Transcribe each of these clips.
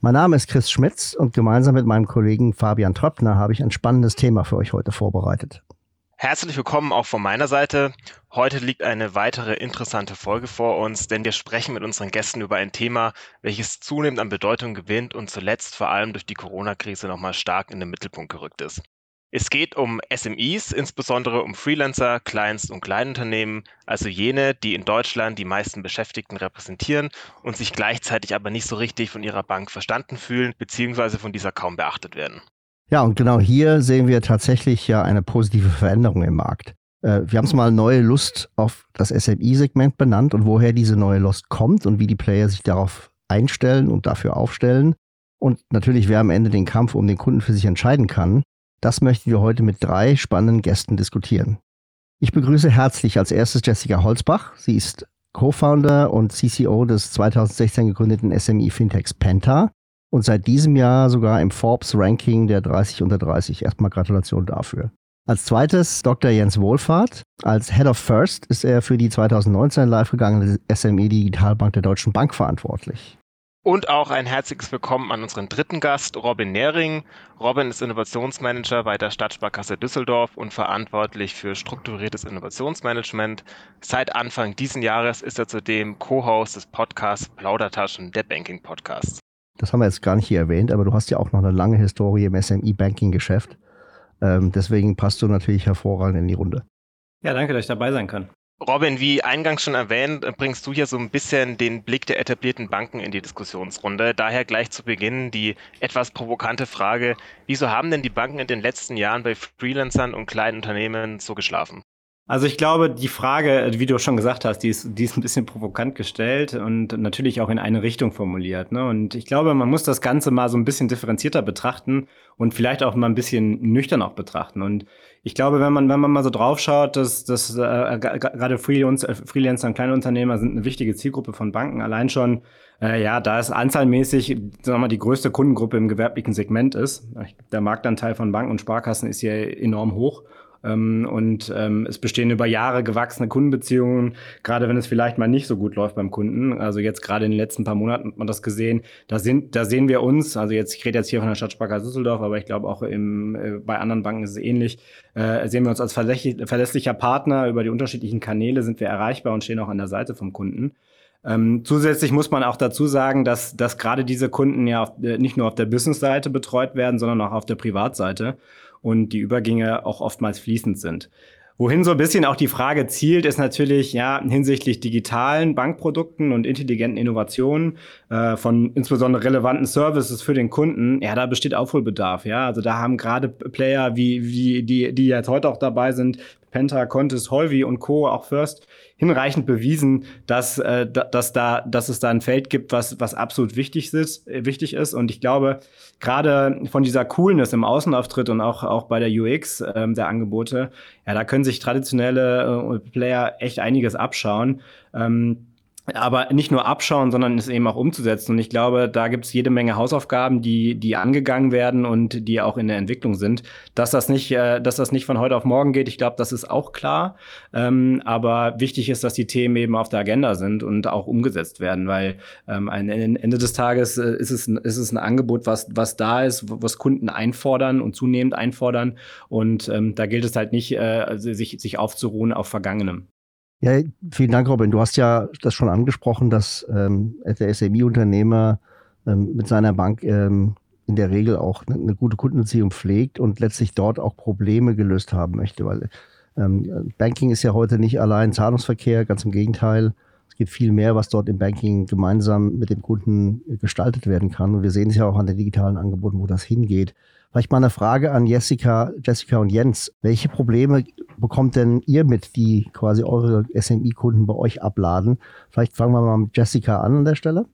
Mein Name ist Chris Schmitz und gemeinsam mit meinem Kollegen Fabian Tröppner habe ich ein spannendes Thema für euch heute vorbereitet. Herzlich willkommen auch von meiner Seite. Heute liegt eine weitere interessante Folge vor uns, denn wir sprechen mit unseren Gästen über ein Thema, welches zunehmend an Bedeutung gewinnt und zuletzt vor allem durch die Corona-Krise nochmal stark in den Mittelpunkt gerückt ist. Es geht um SMEs, insbesondere um Freelancer, Kleinst- und Kleinunternehmen, also jene, die in Deutschland die meisten Beschäftigten repräsentieren und sich gleichzeitig aber nicht so richtig von ihrer Bank verstanden fühlen bzw. von dieser kaum beachtet werden. Ja, und genau hier sehen wir tatsächlich ja eine positive Veränderung im Markt. Äh, wir haben es mal neue Lust auf das SMI-Segment benannt und woher diese neue Lust kommt und wie die Player sich darauf einstellen und dafür aufstellen. Und natürlich, wer am Ende den Kampf um den Kunden für sich entscheiden kann, das möchten wir heute mit drei spannenden Gästen diskutieren. Ich begrüße herzlich als erstes Jessica Holzbach. Sie ist Co-Founder und CCO des 2016 gegründeten SME Fintechs Penta und seit diesem Jahr sogar im Forbes Ranking der 30 unter 30. Erstmal Gratulation dafür. Als zweites Dr. Jens Wohlfahrt. Als Head of First ist er für die 2019 live gegangene SME Digitalbank der Deutschen Bank verantwortlich. Und auch ein herzliches Willkommen an unseren dritten Gast, Robin Nehring. Robin ist Innovationsmanager bei der Stadtsparkasse Düsseldorf und verantwortlich für strukturiertes Innovationsmanagement. Seit Anfang diesen Jahres ist er zudem Co-Host des Podcasts Plaudertaschen, der Banking Podcast. Das haben wir jetzt gar nicht hier erwähnt, aber du hast ja auch noch eine lange Historie im SME-Banking-Geschäft. Ähm, deswegen passt du natürlich hervorragend in die Runde. Ja, danke, dass ich dabei sein kann. Robin, wie eingangs schon erwähnt, bringst du hier so ein bisschen den Blick der etablierten Banken in die Diskussionsrunde. Daher gleich zu Beginn die etwas provokante Frage, wieso haben denn die Banken in den letzten Jahren bei Freelancern und kleinen Unternehmen so geschlafen? Also ich glaube, die Frage, wie du schon gesagt hast, die ist, die ist ein bisschen provokant gestellt und natürlich auch in eine Richtung formuliert. Ne? Und ich glaube, man muss das Ganze mal so ein bisschen differenzierter betrachten und vielleicht auch mal ein bisschen nüchtern auch betrachten. Und ich glaube, wenn man, wenn man mal so drauf schaut, dass, dass äh, gerade Freelancer, Freelancer und kleine Unternehmer sind eine wichtige Zielgruppe von Banken. Allein schon, äh, ja, da es anzahlmäßig sagen wir mal, die größte Kundengruppe im gewerblichen Segment ist. Der Marktanteil von Banken und Sparkassen ist hier enorm hoch. Ähm, und ähm, es bestehen über Jahre gewachsene Kundenbeziehungen, gerade wenn es vielleicht mal nicht so gut läuft beim Kunden. Also jetzt gerade in den letzten paar Monaten hat man das gesehen. Da, sind, da sehen wir uns, also jetzt, ich rede jetzt hier von der Stadtsparkasse Düsseldorf, aber ich glaube auch im, äh, bei anderen Banken ist es ähnlich, äh, sehen wir uns als verlässlicher Partner. Über die unterschiedlichen Kanäle sind wir erreichbar und stehen auch an der Seite vom Kunden. Ähm, zusätzlich muss man auch dazu sagen, dass, dass gerade diese Kunden ja auf, äh, nicht nur auf der Business-Seite betreut werden, sondern auch auf der Privatseite und die Übergänge auch oftmals fließend sind. Wohin so ein bisschen auch die Frage zielt, ist natürlich ja hinsichtlich digitalen Bankprodukten und intelligenten Innovationen äh, von insbesondere relevanten Services für den Kunden. Ja, da besteht Aufholbedarf. Ja, also da haben gerade Player wie wie die die jetzt heute auch dabei sind, Penta, Contis, Holvi und Co. auch First hinreichend bewiesen, dass, äh, dass, da, dass es da ein Feld gibt, was, was absolut wichtig ist, äh, wichtig ist. Und ich glaube, gerade von dieser Coolness im Außenauftritt und auch, auch bei der UX ähm, der Angebote, ja, da können sich traditionelle äh, Player echt einiges abschauen. Ähm, aber nicht nur abschauen, sondern es eben auch umzusetzen. Und ich glaube, da gibt es jede Menge Hausaufgaben, die, die angegangen werden und die auch in der Entwicklung sind. Dass das nicht, äh, dass das nicht von heute auf morgen geht, ich glaube, das ist auch klar. Ähm, aber wichtig ist, dass die Themen eben auf der Agenda sind und auch umgesetzt werden, weil ähm, ein, Ende des Tages äh, ist, es, ist es ein Angebot, was, was da ist, was Kunden einfordern und zunehmend einfordern. Und ähm, da gilt es halt nicht, äh, sich, sich aufzuruhen auf Vergangenem. Ja, vielen Dank, Robin. Du hast ja das schon angesprochen, dass ähm, der SMI-Unternehmer ähm, mit seiner Bank ähm, in der Regel auch eine, eine, gute Kundenbeziehung pflegt und letztlich dort auch Probleme gelöst haben möchte, weil ähm, Banking ist ja heute nicht allein Zahlungsverkehr, ganz im Gegenteil. Gibt viel mehr, was dort im Banking gemeinsam mit dem Kunden gestaltet werden kann. Und wir sehen es ja auch an den digitalen Angeboten, wo das hingeht. Vielleicht mal eine Frage an Jessica, Jessica und Jens. Welche Probleme bekommt denn ihr mit, die quasi eure SMI-Kunden bei euch abladen? Vielleicht fangen wir mal mit Jessica an an der Stelle.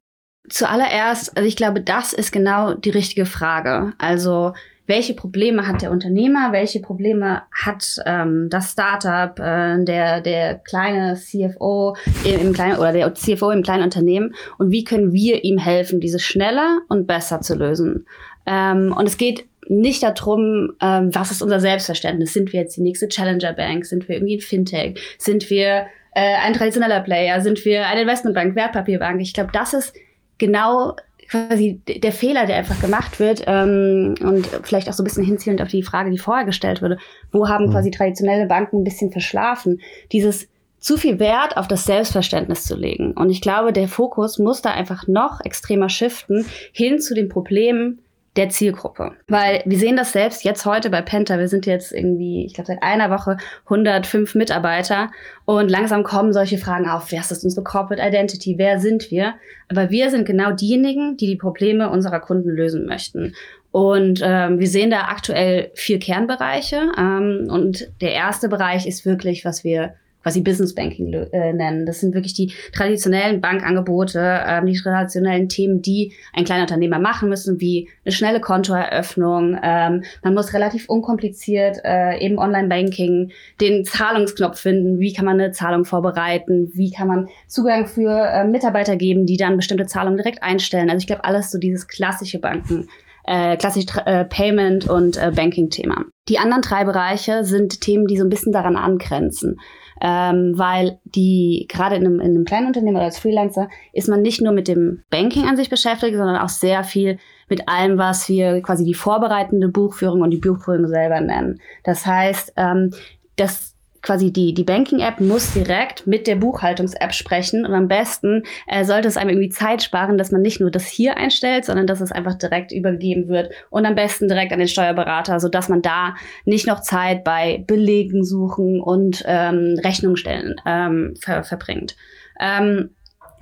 Zuallererst, also ich glaube, das ist genau die richtige Frage. Also welche Probleme hat der Unternehmer, welche Probleme hat ähm, das Startup, äh, der, der kleine CFO im, im kleinen oder der CFO im kleinen Unternehmen und wie können wir ihm helfen, diese schneller und besser zu lösen. Ähm, und es geht nicht darum, ähm, was ist unser Selbstverständnis. Sind wir jetzt die nächste Challenger Bank? Sind wir irgendwie ein Fintech? Sind wir äh, ein traditioneller Player? Sind wir eine Investmentbank, Wertpapierbank? Ich glaube, das ist genau quasi der Fehler, der einfach gemacht wird ähm, und vielleicht auch so ein bisschen hinzielend auf die Frage, die vorher gestellt wurde. Wo haben mhm. quasi traditionelle Banken ein bisschen verschlafen? Dieses zu viel Wert auf das Selbstverständnis zu legen. Und ich glaube, der Fokus muss da einfach noch extremer shiften hin zu den Problemen, der Zielgruppe. Weil wir sehen das selbst jetzt heute bei Penta. Wir sind jetzt irgendwie, ich glaube, seit einer Woche 105 Mitarbeiter und langsam kommen solche Fragen auf. Wer ist das unsere Corporate Identity? Wer sind wir? Aber wir sind genau diejenigen, die die Probleme unserer Kunden lösen möchten. Und ähm, wir sehen da aktuell vier Kernbereiche. Ähm, und der erste Bereich ist wirklich, was wir quasi Business Banking äh, nennen. Das sind wirklich die traditionellen Bankangebote, ähm, die traditionellen Themen, die ein kleiner Unternehmer machen müssen, wie eine schnelle Kontoeröffnung. Ähm, man muss relativ unkompliziert äh, eben Online-Banking den Zahlungsknopf finden. Wie kann man eine Zahlung vorbereiten? Wie kann man Zugang für äh, Mitarbeiter geben, die dann bestimmte Zahlungen direkt einstellen? Also ich glaube, alles so dieses klassische Banken äh, klassisch äh, Payment und äh, Banking-Thema. Die anderen drei Bereiche sind Themen, die so ein bisschen daran angrenzen ähm, weil die gerade in einem, in einem kleinen Unternehmen oder als Freelancer ist man nicht nur mit dem Banking an sich beschäftigt, sondern auch sehr viel mit allem, was wir quasi die vorbereitende Buchführung und die Buchführung selber nennen. Das heißt, ähm, das quasi die, die Banking-App muss direkt mit der Buchhaltungs-App sprechen und am besten äh, sollte es einem irgendwie Zeit sparen, dass man nicht nur das hier einstellt, sondern dass es einfach direkt übergeben wird und am besten direkt an den Steuerberater, so dass man da nicht noch Zeit bei Belegen suchen und ähm, Rechnung stellen ähm, ver verbringt. Ähm,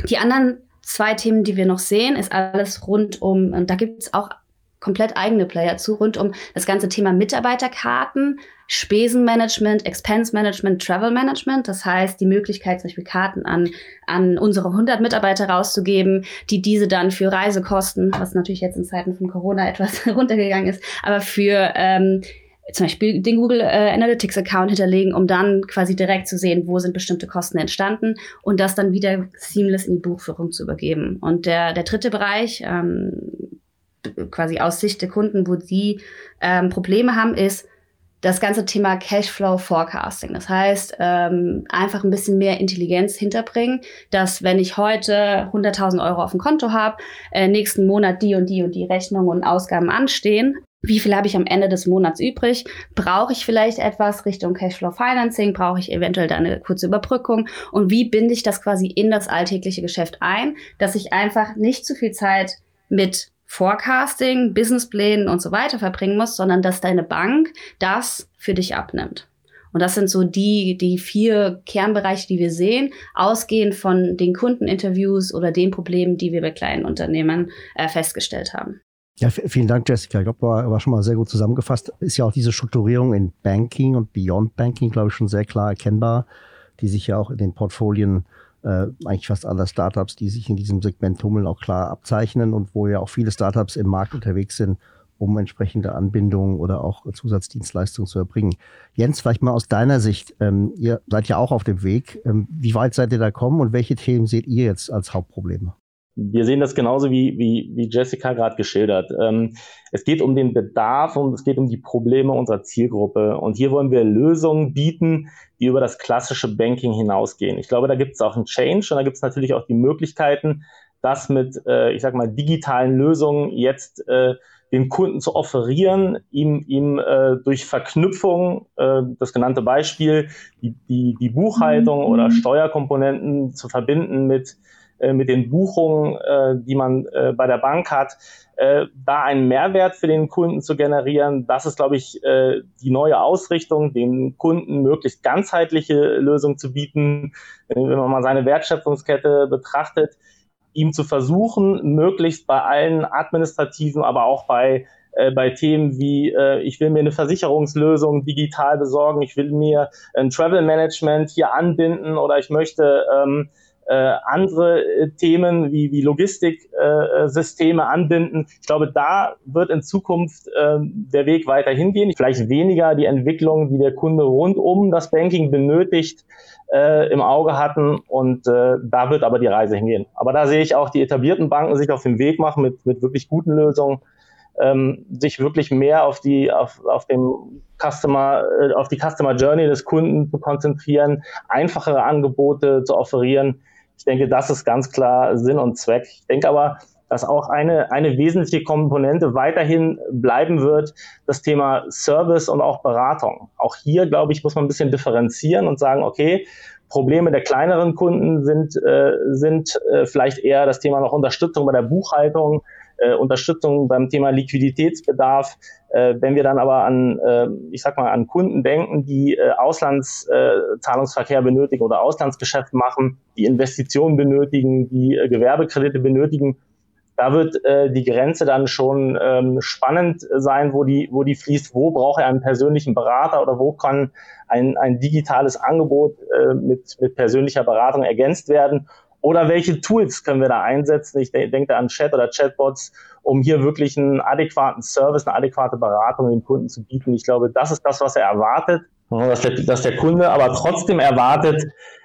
die anderen zwei Themen, die wir noch sehen, ist alles rund um, und da gibt es auch komplett eigene Player zu, rund um das ganze Thema Mitarbeiterkarten, Spesenmanagement, Expense Management, Travel Management. Das heißt, die Möglichkeit, zum Beispiel Karten an, an unsere 100 Mitarbeiter rauszugeben, die diese dann für Reisekosten, was natürlich jetzt in Zeiten von Corona etwas runtergegangen ist, aber für ähm, zum Beispiel den Google äh, Analytics Account hinterlegen, um dann quasi direkt zu sehen, wo sind bestimmte Kosten entstanden und das dann wieder seamless in die Buchführung zu übergeben. Und der, der dritte Bereich, ähm, quasi aus Sicht der Kunden, wo sie ähm, Probleme haben, ist das ganze Thema Cashflow Forecasting. Das heißt, ähm, einfach ein bisschen mehr Intelligenz hinterbringen, dass wenn ich heute 100.000 Euro auf dem Konto habe, äh, nächsten Monat die und die und die Rechnungen und Ausgaben anstehen, wie viel habe ich am Ende des Monats übrig? Brauche ich vielleicht etwas Richtung Cashflow Financing? Brauche ich eventuell da eine kurze Überbrückung? Und wie binde ich das quasi in das alltägliche Geschäft ein, dass ich einfach nicht zu viel Zeit mit Forecasting, Businessplänen und so weiter verbringen musst, sondern dass deine Bank das für dich abnimmt. Und das sind so die, die vier Kernbereiche, die wir sehen, ausgehend von den Kundeninterviews oder den Problemen, die wir bei kleinen Unternehmen äh, festgestellt haben. Ja, vielen Dank, Jessica. Ich glaube, war, war schon mal sehr gut zusammengefasst. Ist ja auch diese Strukturierung in Banking und Beyond Banking, glaube ich, schon sehr klar erkennbar, die sich ja auch in den Portfolien äh, eigentlich fast alle Startups, die sich in diesem Segment tummeln, auch klar abzeichnen und wo ja auch viele Startups im Markt unterwegs sind, um entsprechende Anbindungen oder auch Zusatzdienstleistungen zu erbringen. Jens, vielleicht mal aus deiner Sicht, ähm, ihr seid ja auch auf dem Weg. Ähm, wie weit seid ihr da gekommen und welche Themen seht ihr jetzt als Hauptprobleme? Wir sehen das genauso wie, wie, wie Jessica gerade geschildert. Ähm, es geht um den Bedarf und es geht um die Probleme unserer Zielgruppe. Und hier wollen wir Lösungen bieten, die über das klassische Banking hinausgehen. Ich glaube, da gibt es auch einen Change und da gibt es natürlich auch die Möglichkeiten, das mit, äh, ich sag mal, digitalen Lösungen jetzt äh, dem Kunden zu offerieren, ihm, ihm äh, durch Verknüpfung, äh, das genannte Beispiel, die, die, die Buchhaltung mhm. oder Steuerkomponenten zu verbinden mit mit den Buchungen, äh, die man äh, bei der Bank hat, äh, da einen Mehrwert für den Kunden zu generieren. Das ist, glaube ich, äh, die neue Ausrichtung, den Kunden möglichst ganzheitliche Lösungen zu bieten. Wenn man mal seine Wertschöpfungskette betrachtet, ihm zu versuchen, möglichst bei allen administrativen, aber auch bei äh, bei Themen wie äh, ich will mir eine Versicherungslösung digital besorgen, ich will mir ein Travel Management hier anbinden oder ich möchte ähm, äh, andere äh, Themen wie, wie Logistiksysteme äh, anbinden. Ich glaube, da wird in Zukunft äh, der Weg weiter hingehen. Vielleicht weniger die Entwicklung, die der Kunde rund um das Banking benötigt, äh, im Auge hatten. Und äh, da wird aber die Reise hingehen. Aber da sehe ich auch die etablierten Banken sich auf den Weg machen mit, mit wirklich guten Lösungen, ähm, sich wirklich mehr auf die, auf, auf dem Customer, äh, auf die Customer Journey des Kunden zu konzentrieren, einfachere Angebote zu offerieren. Ich denke, das ist ganz klar Sinn und Zweck. Ich denke aber, dass auch eine, eine wesentliche Komponente weiterhin bleiben wird, das Thema Service und auch Beratung. Auch hier, glaube ich, muss man ein bisschen differenzieren und sagen, okay, Probleme der kleineren Kunden sind, äh, sind äh, vielleicht eher das Thema noch Unterstützung bei der Buchhaltung, äh, Unterstützung beim Thema Liquiditätsbedarf. Äh, wenn wir dann aber an, äh, ich sag mal, an Kunden denken, die äh, Auslandszahlungsverkehr äh, benötigen oder Auslandsgeschäft machen, die Investitionen benötigen, die äh, Gewerbekredite benötigen, da wird äh, die Grenze dann schon ähm, spannend sein, wo die, wo die fließt, wo braucht er einen persönlichen Berater oder wo kann ein, ein digitales Angebot äh, mit, mit persönlicher Beratung ergänzt werden oder welche Tools können wir da einsetzen? Ich denke an Chat oder Chatbots, um hier wirklich einen adäquaten Service, eine adäquate Beratung dem Kunden zu bieten. Ich glaube, das ist das, was er erwartet, dass der, dass der Kunde aber trotzdem erwartet,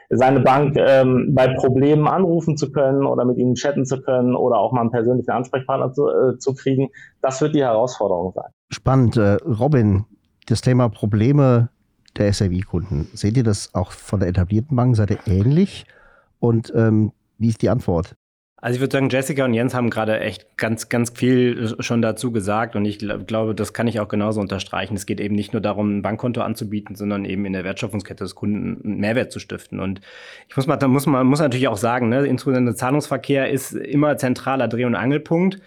seine Bank ähm, bei Problemen anrufen zu können oder mit ihnen chatten zu können oder auch mal einen persönlichen Ansprechpartner zu, äh, zu kriegen. Das wird die Herausforderung sein. Spannend. Äh, Robin, das Thema Probleme der SAV-Kunden. Seht ihr das auch von der etablierten Bankenseite ähnlich? Und ähm, wie ist die Antwort? Also ich würde sagen, Jessica und Jens haben gerade echt ganz, ganz viel schon dazu gesagt und ich glaub, glaube, das kann ich auch genauso unterstreichen. Es geht eben nicht nur darum, ein Bankkonto anzubieten, sondern eben in der Wertschöpfungskette des Kunden einen Mehrwert zu stiften. Und ich muss mal, da muss man muss natürlich auch sagen, ne, insbesondere Zahlungsverkehr ist immer zentraler Dreh- und Angelpunkt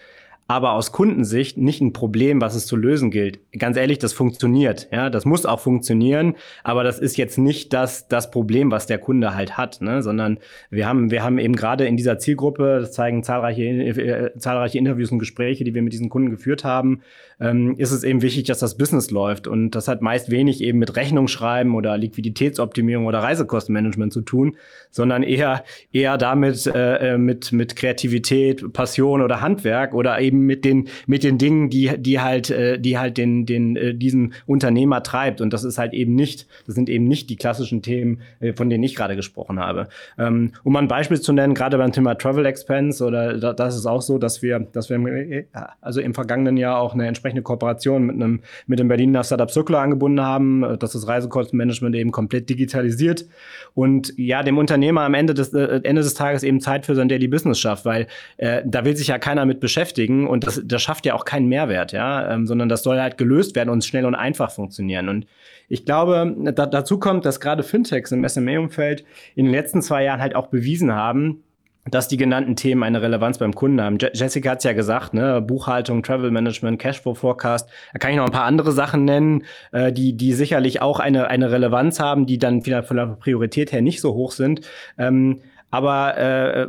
aber aus Kundensicht nicht ein Problem, was es zu lösen gilt. Ganz ehrlich, das funktioniert. Ja, das muss auch funktionieren, aber das ist jetzt nicht das, das Problem, was der Kunde halt hat, ne? sondern wir haben, wir haben eben gerade in dieser Zielgruppe, das zeigen zahlreiche, äh, zahlreiche Interviews und Gespräche, die wir mit diesen Kunden geführt haben, ähm, ist es eben wichtig, dass das Business läuft. Und das hat meist wenig eben mit Rechnungsschreiben oder Liquiditätsoptimierung oder Reisekostenmanagement zu tun, sondern eher, eher damit äh, äh mit, mit Kreativität, Passion oder Handwerk oder eben mit den, mit den Dingen, die, die halt, äh, die halt den, den, äh, diesen Unternehmer treibt. Und das ist halt eben nicht, das sind eben nicht die klassischen Themen, äh, von denen ich gerade gesprochen habe. Ähm, um ein Beispiel zu nennen, gerade beim Thema Travel Expense oder da, das ist auch so, dass wir, dass wir im, also im vergangenen Jahr auch eine entsprechende Kooperation mit einem, mit dem Berliner Startup Circular angebunden haben, dass das Reisekostenmanagement eben komplett digitalisiert und ja, dem Unternehmer am Ende des, Ende des Tages eben Zeit für sein Daily Business schafft, weil da will sich ja keiner mit beschäftigen und das, das schafft ja auch keinen Mehrwert, ja, ähm, sondern das soll halt gelöst werden und schnell und einfach funktionieren. Und ich glaube, da, dazu kommt, dass gerade Fintechs im SMA-Umfeld in den letzten zwei Jahren halt auch bewiesen haben, dass die genannten Themen eine Relevanz beim Kunden haben. Jessica hat es ja gesagt, ne? Buchhaltung, Travel Management, Cashflow Forecast. Da kann ich noch ein paar andere Sachen nennen, äh, die, die sicherlich auch eine, eine Relevanz haben, die dann vielleicht von der Priorität her nicht so hoch sind. Ähm, aber äh,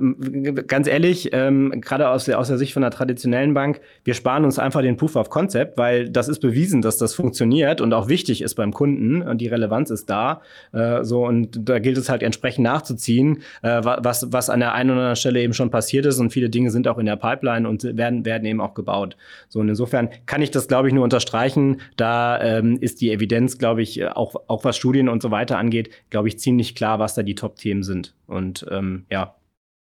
ganz ehrlich, ähm, gerade aus der, aus der Sicht von einer traditionellen Bank, wir sparen uns einfach den Proof of Concept, weil das ist bewiesen, dass das funktioniert und auch wichtig ist beim Kunden und die Relevanz ist da. Äh, so und da gilt es halt entsprechend nachzuziehen, äh, was, was an der einen oder anderen Stelle eben schon passiert ist und viele Dinge sind auch in der Pipeline und werden, werden eben auch gebaut. So und insofern kann ich das, glaube ich, nur unterstreichen. Da ähm, ist die Evidenz, glaube ich, auch, auch was Studien und so weiter angeht, glaube ich, ziemlich klar, was da die Top-Themen sind. Und ähm, ja.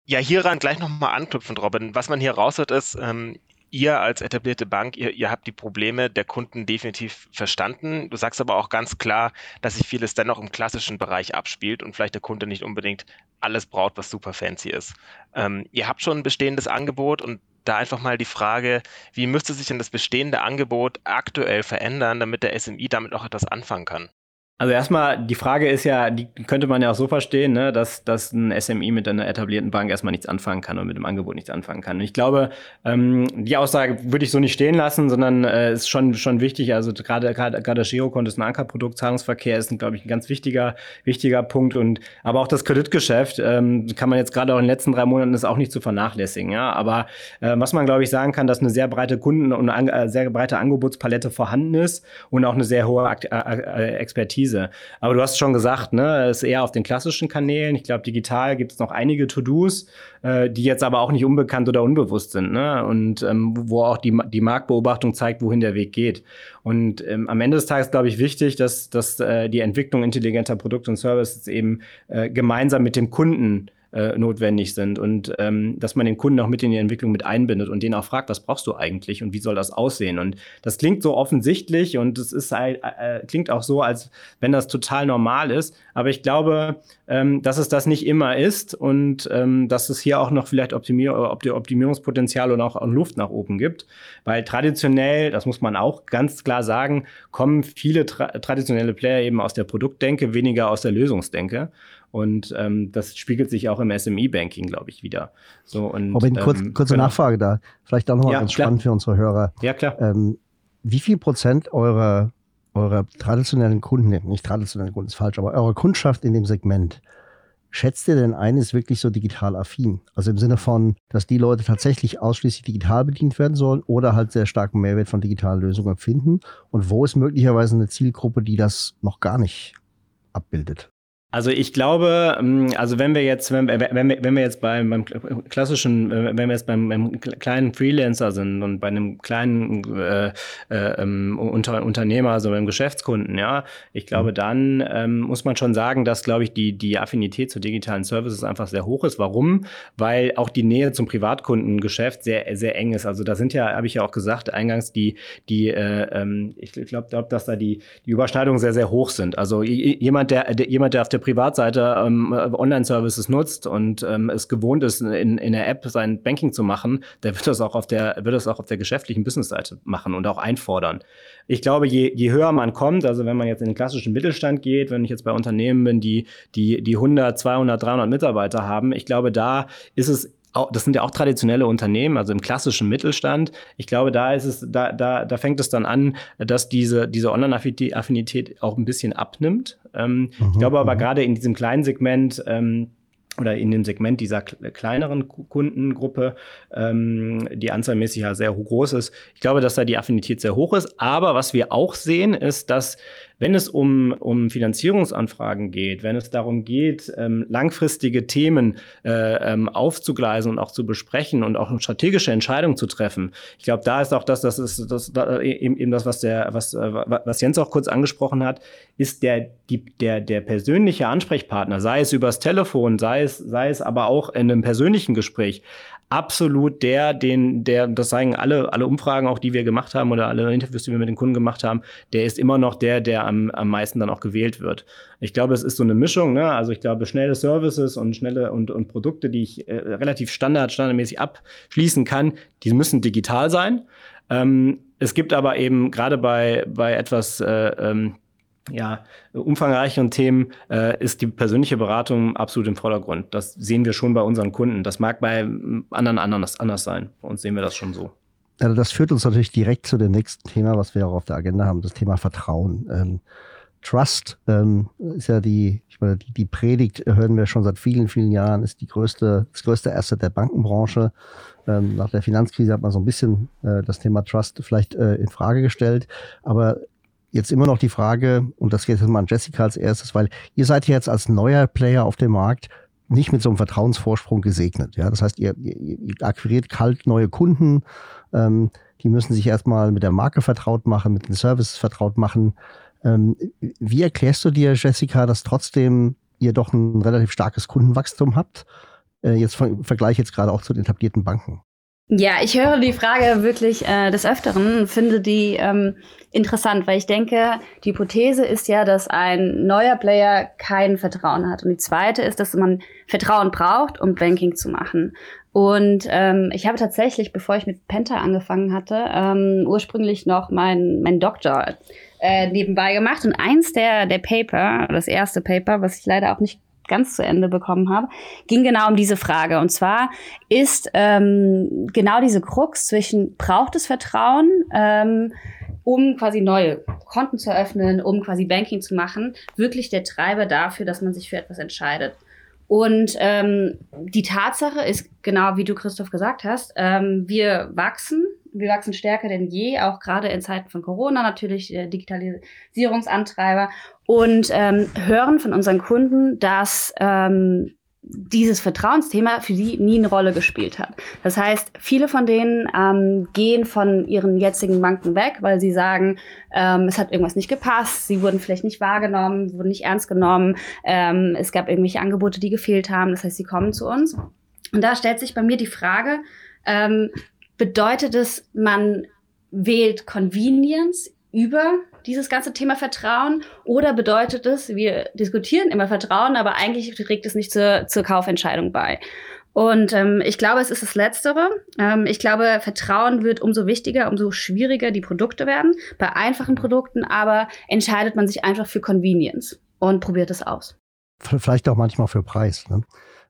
Ja, hieran gleich nochmal anknüpfend, Robin. Was man hier raushört, ist, ähm, ihr als etablierte Bank, ihr, ihr, habt die Probleme der Kunden definitiv verstanden. Du sagst aber auch ganz klar, dass sich vieles dennoch im klassischen Bereich abspielt und vielleicht der Kunde nicht unbedingt alles braucht, was super fancy ist. Ähm, ihr habt schon ein bestehendes Angebot und da einfach mal die Frage, wie müsste sich denn das bestehende Angebot aktuell verändern, damit der SMI damit auch etwas anfangen kann? Also erstmal, die Frage ist ja, die könnte man ja auch so verstehen, ne, dass, dass ein SMI mit einer etablierten Bank erstmal nichts anfangen kann und mit dem Angebot nichts anfangen kann. Und ich glaube, ähm, die Aussage würde ich so nicht stehen lassen, sondern äh, ist schon, schon wichtig. Also gerade gerade gerade Girokonto ist ein Ankerprodukt, Zahlungsverkehr ist, glaube ich, ein ganz wichtiger, wichtiger Punkt. Und aber auch das Kreditgeschäft ähm, kann man jetzt gerade auch in den letzten drei Monaten ist auch nicht zu vernachlässigen. Ja, aber äh, was man, glaube ich, sagen kann, dass eine sehr breite Kunden- und äh, sehr breite Angebotspalette vorhanden ist und auch eine sehr hohe Akt äh, äh Expertise Expertise. Aber du hast schon gesagt, ne, es ist eher auf den klassischen Kanälen. Ich glaube, digital gibt es noch einige To-Dos, äh, die jetzt aber auch nicht unbekannt oder unbewusst sind. Ne? Und ähm, wo auch die, die Marktbeobachtung zeigt, wohin der Weg geht. Und ähm, am Ende des Tages glaube ich wichtig, dass, dass äh, die Entwicklung intelligenter Produkte und Services eben äh, gemeinsam mit dem Kunden äh, notwendig sind und ähm, dass man den Kunden auch mit in die Entwicklung mit einbindet und den auch fragt, was brauchst du eigentlich und wie soll das aussehen? Und das klingt so offensichtlich und es ist halt, äh, äh, klingt auch so, als wenn das total normal ist. Aber ich glaube, ähm, dass es das nicht immer ist und ähm, dass es hier auch noch vielleicht Optimier Optimierungspotenzial und auch, Luft nach oben gibt. Weil traditionell, das muss man auch ganz klar sagen, kommen viele tra traditionelle Player eben aus der Produktdenke, weniger aus der Lösungsdenke. Und ähm, das spiegelt sich auch im SME-Banking, glaube ich, wieder. So, und, Robin, kurz, ähm, kurze genau. Nachfrage da. Vielleicht auch nochmal ja, ganz klar. spannend für unsere Hörer. Ja, klar. Ähm, wie viel Prozent eurer, eurer traditionellen Kunden, nicht traditionellen Kunden ist falsch, aber eurer Kundschaft in dem Segment, schätzt ihr denn ein, ist wirklich so digital affin? Also im Sinne von, dass die Leute tatsächlich ausschließlich digital bedient werden sollen oder halt sehr starken Mehrwert von digitalen Lösungen empfinden? Und wo ist möglicherweise eine Zielgruppe, die das noch gar nicht abbildet? Also ich glaube, ähm, also wenn wir jetzt, wenn, wenn, wir, wenn wir jetzt beim, beim klassischen, äh, wenn wir jetzt beim, beim, kleinen Freelancer sind und bei einem kleinen äh, äh, ähm, Unter, Unternehmer, also beim Geschäftskunden, ja, ich glaube, mhm. dann ähm, muss man schon sagen, dass, glaube ich, die, die Affinität zu digitalen Services einfach sehr hoch ist. Warum? Weil auch die Nähe zum Privatkundengeschäft sehr, sehr eng ist. Also da sind ja, habe ich ja auch gesagt, eingangs die, die, äh, ähm, ich glaube, glaub, dass da die, die Überschneidungen sehr, sehr hoch sind. Also jemand, der, der jemand, der auf der Privatseite ähm, Online-Services nutzt und ähm, es gewohnt ist, in, in der App sein Banking zu machen, der wird das auch auf der, wird das auch auf der geschäftlichen Business-Seite machen und auch einfordern. Ich glaube, je, je höher man kommt, also wenn man jetzt in den klassischen Mittelstand geht, wenn ich jetzt bei Unternehmen bin, die, die, die 100, 200, 300 Mitarbeiter haben, ich glaube, da ist es das sind ja auch traditionelle Unternehmen, also im klassischen Mittelstand. Ich glaube, da ist es, da, da, da fängt es dann an, dass diese, diese Online-Affinität auch ein bisschen abnimmt. Ähm, mhm, ich glaube aber mhm. gerade in diesem kleinen Segment, ähm, oder in dem Segment dieser kleineren Kundengruppe, ähm, die anzahlmäßig ja sehr groß ist. Ich glaube, dass da die Affinität sehr hoch ist. Aber was wir auch sehen, ist, dass wenn es um, um Finanzierungsanfragen geht, wenn es darum geht, ähm, langfristige Themen äh, ähm, aufzugleisen und auch zu besprechen und auch strategische Entscheidungen zu treffen, ich glaube, da ist auch das, das ist das, da, eben, eben das, was der, was, äh, was Jens auch kurz angesprochen hat, ist der, die, der, der persönliche Ansprechpartner, sei es übers Telefon, sei es, sei es aber auch in einem persönlichen Gespräch, absolut der, den, der, das zeigen alle, alle Umfragen auch, die wir gemacht haben oder alle Interviews, die wir mit den Kunden gemacht haben, der ist immer noch der, der am, am meisten dann auch gewählt wird. Ich glaube, es ist so eine Mischung, ne? Also ich glaube, schnelle Services und schnelle und, und Produkte, die ich äh, relativ standard, standardmäßig abschließen kann, die müssen digital sein. Ähm, es gibt aber eben gerade bei, bei etwas äh, ähm, ja, umfangreicheren Themen äh, ist die persönliche Beratung absolut im Vordergrund. Das sehen wir schon bei unseren Kunden. Das mag bei anderen anders, anders sein. Bei uns sehen wir das schon so. Also das führt uns natürlich direkt zu dem nächsten Thema, was wir auch auf der Agenda haben, das Thema Vertrauen. Ähm, Trust ähm, ist ja die, ich meine, die, die Predigt hören wir schon seit vielen, vielen Jahren, ist die größte, das größte Asset der Bankenbranche. Ähm, nach der Finanzkrise hat man so ein bisschen äh, das Thema Trust vielleicht äh, in Frage gestellt. Aber jetzt immer noch die Frage, und das geht jetzt mal an Jessica als erstes, weil ihr seid jetzt als neuer Player auf dem Markt nicht mit so einem Vertrauensvorsprung gesegnet. Ja, das heißt, ihr, ihr, akquiriert kalt neue Kunden, ähm, die müssen sich erstmal mit der Marke vertraut machen, mit den Services vertraut machen. Ähm, wie erklärst du dir, Jessica, dass trotzdem ihr doch ein relativ starkes Kundenwachstum habt? Äh, jetzt im Vergleich jetzt gerade auch zu den etablierten Banken. Ja, ich höre die Frage wirklich äh, des Öfteren, finde die ähm, interessant, weil ich denke, die Hypothese ist ja, dass ein neuer Player kein Vertrauen hat. Und die zweite ist, dass man Vertrauen braucht, um Banking zu machen. Und ähm, ich habe tatsächlich, bevor ich mit Penta angefangen hatte, ähm, ursprünglich noch mein, mein Doktor äh, nebenbei gemacht. Und eins der, der Paper, das erste Paper, was ich leider auch nicht ganz zu Ende bekommen habe, ging genau um diese Frage. Und zwar ist ähm, genau diese Krux zwischen braucht es Vertrauen, ähm, um quasi neue Konten zu eröffnen, um quasi Banking zu machen, wirklich der Treiber dafür, dass man sich für etwas entscheidet. Und ähm, die Tatsache ist genau, wie du Christoph gesagt hast, ähm, wir wachsen, wir wachsen stärker denn je, auch gerade in Zeiten von Corona natürlich äh, Digitalisierungsantreiber. Und ähm, hören von unseren Kunden, dass ähm, dieses Vertrauensthema für sie nie eine Rolle gespielt hat. Das heißt, viele von denen ähm, gehen von ihren jetzigen Banken weg, weil sie sagen, ähm, es hat irgendwas nicht gepasst, sie wurden vielleicht nicht wahrgenommen, wurden nicht ernst genommen, ähm, es gab irgendwelche Angebote, die gefehlt haben. Das heißt, sie kommen zu uns. Und da stellt sich bei mir die Frage, ähm, bedeutet es, man wählt Convenience über dieses ganze Thema Vertrauen? Oder bedeutet es, wir diskutieren immer Vertrauen, aber eigentlich trägt es nicht zur, zur Kaufentscheidung bei? Und ähm, ich glaube, es ist das Letztere. Ähm, ich glaube, Vertrauen wird umso wichtiger, umso schwieriger die Produkte werden. Bei einfachen Produkten aber entscheidet man sich einfach für Convenience und probiert es aus. Vielleicht auch manchmal für Preis. Ne?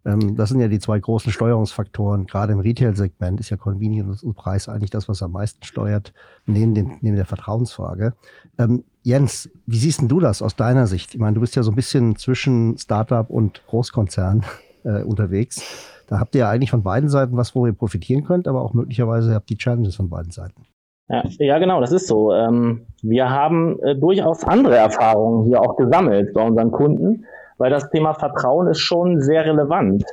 Ähm, das sind ja die zwei großen Steuerungsfaktoren. Gerade im Retail-Segment ist ja Convenience und Preis eigentlich das, was am meisten steuert, neben, den, neben der Vertrauensfrage. Ähm, Jens, wie siehst denn du das aus deiner Sicht? Ich meine, du bist ja so ein bisschen zwischen Startup und Großkonzern äh, unterwegs. Da habt ihr ja eigentlich von beiden Seiten was, wo ihr profitieren könnt, aber auch möglicherweise habt ihr Challenges von beiden Seiten. Ja, ja, genau, das ist so. Ähm, wir haben äh, durchaus andere Erfahrungen hier auch gesammelt bei unseren Kunden weil das Thema Vertrauen ist schon sehr relevant.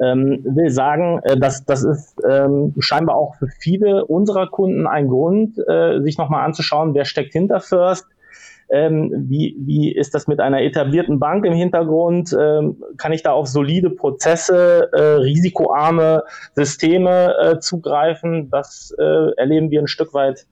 Ähm, will sagen, äh, dass das ist ähm, scheinbar auch für viele unserer Kunden ein Grund, äh, sich nochmal anzuschauen, wer steckt hinter First, ähm, wie, wie ist das mit einer etablierten Bank im Hintergrund? Ähm, kann ich da auf solide Prozesse, äh, risikoarme Systeme äh, zugreifen? Das äh, erleben wir ein Stück weit,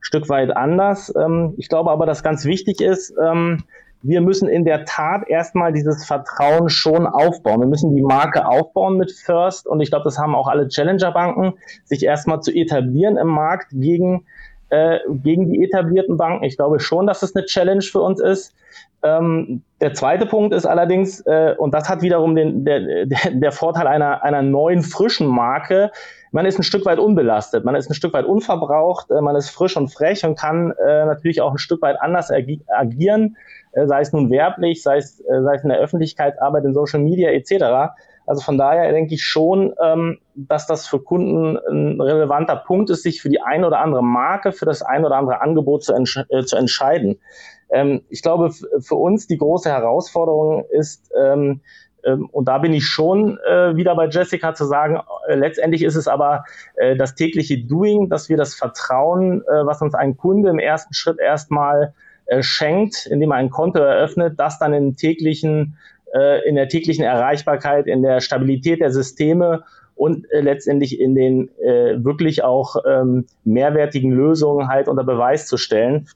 Stück weit anders. Ähm, ich glaube aber, dass ganz wichtig ist, ähm, wir müssen in der Tat erstmal dieses Vertrauen schon aufbauen. Wir müssen die Marke aufbauen mit First und ich glaube, das haben auch alle Challenger-Banken, sich erstmal zu etablieren im Markt gegen, äh, gegen die etablierten Banken. Ich glaube schon, dass es das eine Challenge für uns ist. Ähm, der zweite Punkt ist allerdings, äh, und das hat wiederum den, der, der, der Vorteil einer, einer neuen, frischen Marke, man ist ein Stück weit unbelastet, man ist ein Stück weit unverbraucht, äh, man ist frisch und frech und kann äh, natürlich auch ein Stück weit anders agi agieren äh, sei es nun werblich, sei es, äh, sei es in der Öffentlichkeitsarbeit, in Social Media etc. Also von daher denke ich schon, ähm, dass das für Kunden ein relevanter Punkt ist, sich für die eine oder andere Marke, für das ein oder andere Angebot zu, entsch äh, zu entscheiden. Ähm, ich glaube, für uns die große Herausforderung ist, ähm, ähm, und da bin ich schon äh, wieder bei Jessica zu sagen, äh, letztendlich ist es aber äh, das tägliche Doing, dass wir das Vertrauen, äh, was uns ein Kunde im ersten Schritt erstmal äh, schenkt, indem er ein Konto eröffnet, das dann in täglichen äh, in der täglichen Erreichbarkeit, in der Stabilität der Systeme und letztendlich in den wirklich auch ähm, mehrwertigen Lösungen halt unter Beweis zu stellen.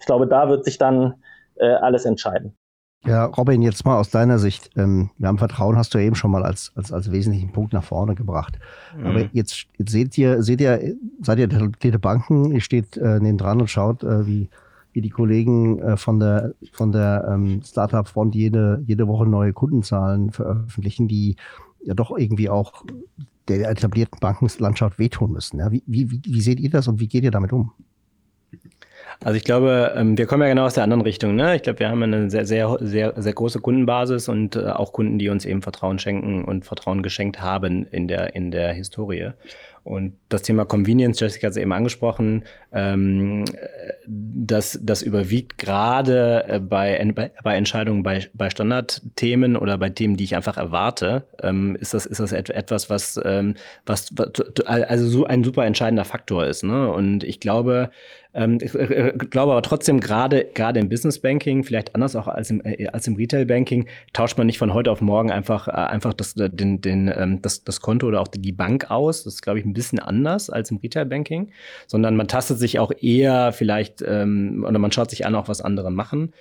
Ich glaube, da wird sich dann äh, alles entscheiden. Ja, Robin, jetzt mal aus deiner Sicht. Ähm, wir haben Vertrauen, hast du ja eben schon mal als, als, als wesentlichen Punkt nach vorne gebracht. Mhm. Aber jetzt, jetzt seht ihr, seht ihr, seid ihr etablierte Banken, ihr steht äh, neben dran und schaut, äh, wie wie die Kollegen äh, von der, von der ähm, Startup-Front jede, jede Woche neue Kundenzahlen veröffentlichen, die ja doch irgendwie auch der etablierten Bankenlandschaft wehtun müssen. Ja? Wie, wie, wie seht ihr das und wie geht ihr damit um? Also ich glaube, ähm, wir kommen ja genau aus der anderen Richtung. Ne? Ich glaube, wir haben eine sehr, sehr, sehr, sehr große Kundenbasis und äh, auch Kunden, die uns eben Vertrauen schenken und Vertrauen geschenkt haben in der, in der Historie. Und das Thema Convenience, Jessica hat es eben angesprochen, ähm, das, das überwiegt gerade äh, bei, bei Entscheidungen bei, bei Standardthemen oder bei Themen, die ich einfach erwarte, ähm, ist, das, ist das etwas, was, ähm, was, also so ein super entscheidender Faktor ist. Ne? Und ich glaube, ähm, ich äh, glaube aber trotzdem, gerade gerade im Business Banking, vielleicht anders auch als im, äh, als im Retail Banking, tauscht man nicht von heute auf morgen einfach, äh, einfach das, den, den, ähm, das, das Konto oder auch die Bank aus. Das ist, glaube ich, ein bisschen anders als im Retail Banking, sondern man tastet sich auch eher vielleicht ähm, oder man schaut sich an, auch was andere machen.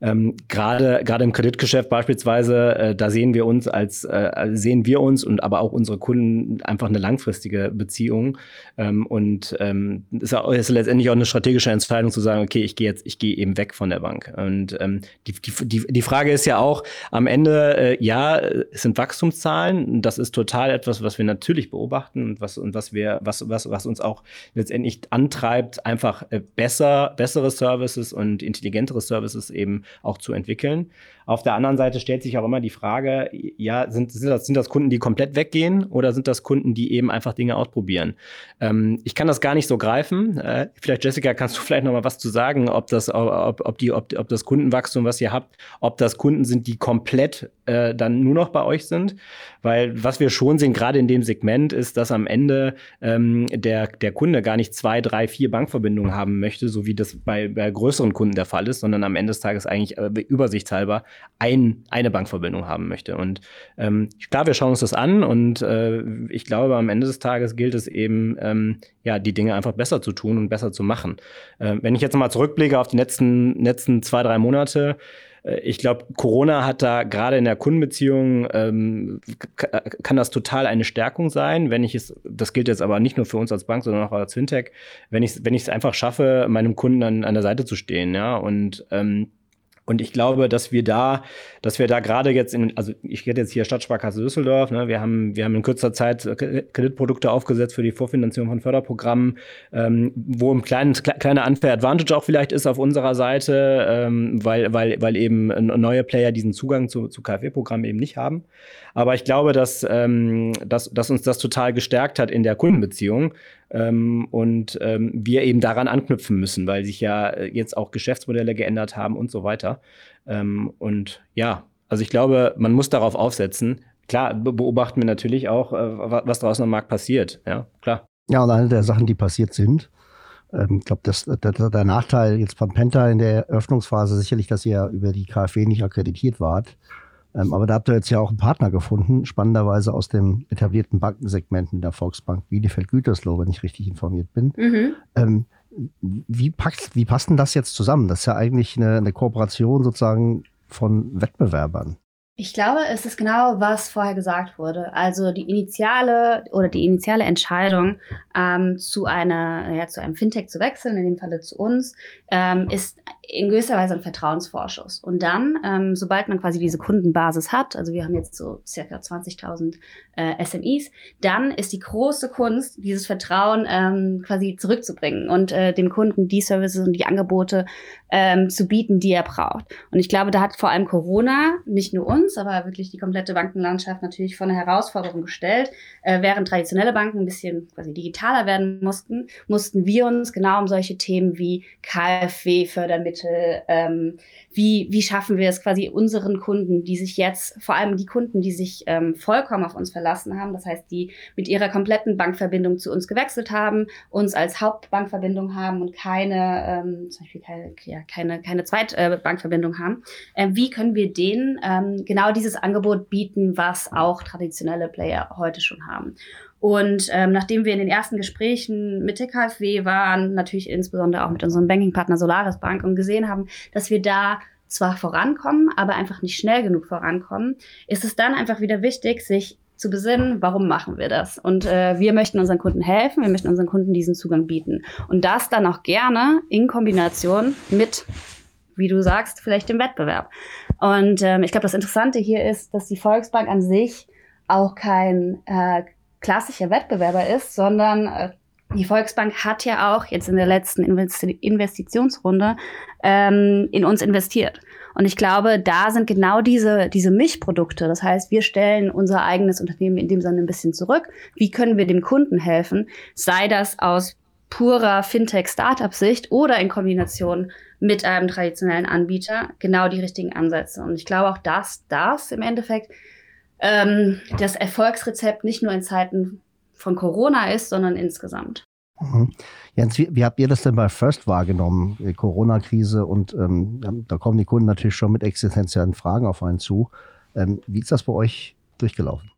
Ähm, gerade gerade im Kreditgeschäft beispielsweise, äh, da sehen wir uns als äh, sehen wir uns und aber auch unsere Kunden einfach eine langfristige Beziehung. Ähm, und ähm, ist, ja, ist letztendlich auch eine strategische Entscheidung zu sagen, okay, ich gehe jetzt ich gehe eben weg von der Bank. Und ähm, die, die, die, die Frage ist ja auch am Ende äh, ja es sind Wachstumszahlen, das ist total etwas, was wir natürlich beobachten und was und was wir was was was uns auch letztendlich antreibt, einfach äh, besser bessere Services und intelligentere Services eben auch zu entwickeln. Auf der anderen Seite stellt sich auch immer die Frage, ja, sind, sind, das, sind das Kunden, die komplett weggehen oder sind das Kunden, die eben einfach Dinge ausprobieren? Ähm, ich kann das gar nicht so greifen. Äh, vielleicht, Jessica, kannst du vielleicht noch mal was zu sagen, ob das, ob, ob, die, ob, ob das Kundenwachstum, was ihr habt, ob das Kunden sind, die komplett äh, dann nur noch bei euch sind? Weil was wir schon sehen, gerade in dem Segment, ist, dass am Ende ähm, der, der Kunde gar nicht zwei, drei, vier Bankverbindungen haben möchte, so wie das bei, bei größeren Kunden der Fall ist, sondern am Ende des Tages eigentlich äh, übersichtshalber ein, eine Bankverbindung haben möchte. Und ähm, klar, wir schauen uns das an und äh, ich glaube, am Ende des Tages gilt es eben, ähm, ja, die Dinge einfach besser zu tun und besser zu machen. Äh, wenn ich jetzt mal zurückblicke auf die letzten, letzten zwei, drei Monate, äh, ich glaube, Corona hat da gerade in der Kundenbeziehung, ähm, kann das total eine Stärkung sein, wenn ich es, das gilt jetzt aber nicht nur für uns als Bank, sondern auch als Fintech, wenn ich es wenn einfach schaffe, meinem Kunden an, an der Seite zu stehen, ja, und ähm, und ich glaube, dass wir da, dass wir da gerade jetzt in, also ich rede jetzt hier Stadtsparkasse Düsseldorf, ne, wir haben, wir haben in kürzer Zeit Kreditprodukte aufgesetzt für die Vorfinanzierung von Förderprogrammen, ähm, wo ein kleines, kleiner Unfair Advantage auch vielleicht ist auf unserer Seite, ähm, weil, weil, weil eben neue Player diesen Zugang zu, zu KfW-Programmen eben nicht haben. Aber ich glaube, dass, ähm, dass, dass uns das total gestärkt hat in der Kundenbeziehung ähm, und ähm, wir eben daran anknüpfen müssen, weil sich ja äh, jetzt auch Geschäftsmodelle geändert haben und so weiter. Ähm, und ja, also ich glaube, man muss darauf aufsetzen. Klar, beobachten wir natürlich auch, äh, was draußen am Markt passiert. Ja, klar. Ja, und eine der Sachen, die passiert sind, ähm, ich glaube, der, der Nachteil jetzt von Penta in der Eröffnungsphase sicherlich, dass ihr über die KfW nicht akkreditiert wart. Ähm, aber da habt ihr jetzt ja auch einen Partner gefunden, spannenderweise aus dem etablierten Bankensegment mit der Volksbank Bielefeld-Gütersloh, wenn ich richtig informiert bin. Mhm. Ähm, wie, packt, wie passt denn das jetzt zusammen? Das ist ja eigentlich eine, eine Kooperation sozusagen von Wettbewerbern. Ich glaube, es ist genau, was vorher gesagt wurde. Also die initiale oder die initiale Entscheidung, ähm, zu einer, ja, zu einem Fintech zu wechseln, in dem Falle zu uns, ähm, ist in gewisser Weise ein Vertrauensvorschuss. Und dann, ähm, sobald man quasi diese Kundenbasis hat, also wir haben jetzt so circa 20.000 äh, SMEs, dann ist die große Kunst, dieses Vertrauen ähm, quasi zurückzubringen und äh, dem Kunden die Services und die Angebote ähm, zu bieten, die er braucht. Und ich glaube, da hat vor allem Corona nicht nur uns, aber wirklich die komplette Bankenlandschaft natürlich vor eine Herausforderung gestellt. Äh, während traditionelle Banken ein bisschen quasi digitaler werden mussten, mussten wir uns genau um solche Themen wie KfW fördern mit Lebensmittel, ähm, wie, wie schaffen wir es quasi unseren Kunden, die sich jetzt, vor allem die Kunden, die sich ähm, vollkommen auf uns verlassen haben, das heißt, die mit ihrer kompletten Bankverbindung zu uns gewechselt haben, uns als Hauptbankverbindung haben und keine, ähm, zum Beispiel keine, ja, keine, keine Zweitbankverbindung äh, haben, äh, wie können wir denen ähm, genau dieses Angebot bieten, was auch traditionelle Player heute schon haben? Und ähm, nachdem wir in den ersten Gesprächen mit der KfW waren, natürlich insbesondere auch mit unserem Bankingpartner Solaris Bank und gesehen haben, dass wir da zwar vorankommen, aber einfach nicht schnell genug vorankommen, ist es dann einfach wieder wichtig, sich zu besinnen, warum machen wir das? Und äh, wir möchten unseren Kunden helfen, wir möchten unseren Kunden diesen Zugang bieten. Und das dann auch gerne in Kombination mit, wie du sagst, vielleicht dem Wettbewerb. Und ähm, ich glaube, das Interessante hier ist, dass die Volksbank an sich auch kein äh, klassischer Wettbewerber ist, sondern äh, die Volksbank hat ja auch jetzt in der letzten Investitionsrunde ähm, in uns investiert. Und ich glaube, da sind genau diese, diese Milchprodukte. Das heißt, wir stellen unser eigenes Unternehmen in dem Sinne ein bisschen zurück. Wie können wir dem Kunden helfen? Sei das aus purer Fintech-Startup-Sicht oder in Kombination mit einem traditionellen Anbieter genau die richtigen Ansätze. Und ich glaube auch, dass das im Endeffekt ähm, das Erfolgsrezept nicht nur in Zeiten von Corona ist, sondern insgesamt. Mhm. Jens, wie, wie, habt ihr das denn bei First wahrgenommen? Corona-Krise und ähm, da kommen die Kunden natürlich schon mit existenziellen Fragen auf einen zu. Ähm, wie ist das bei euch durchgelaufen?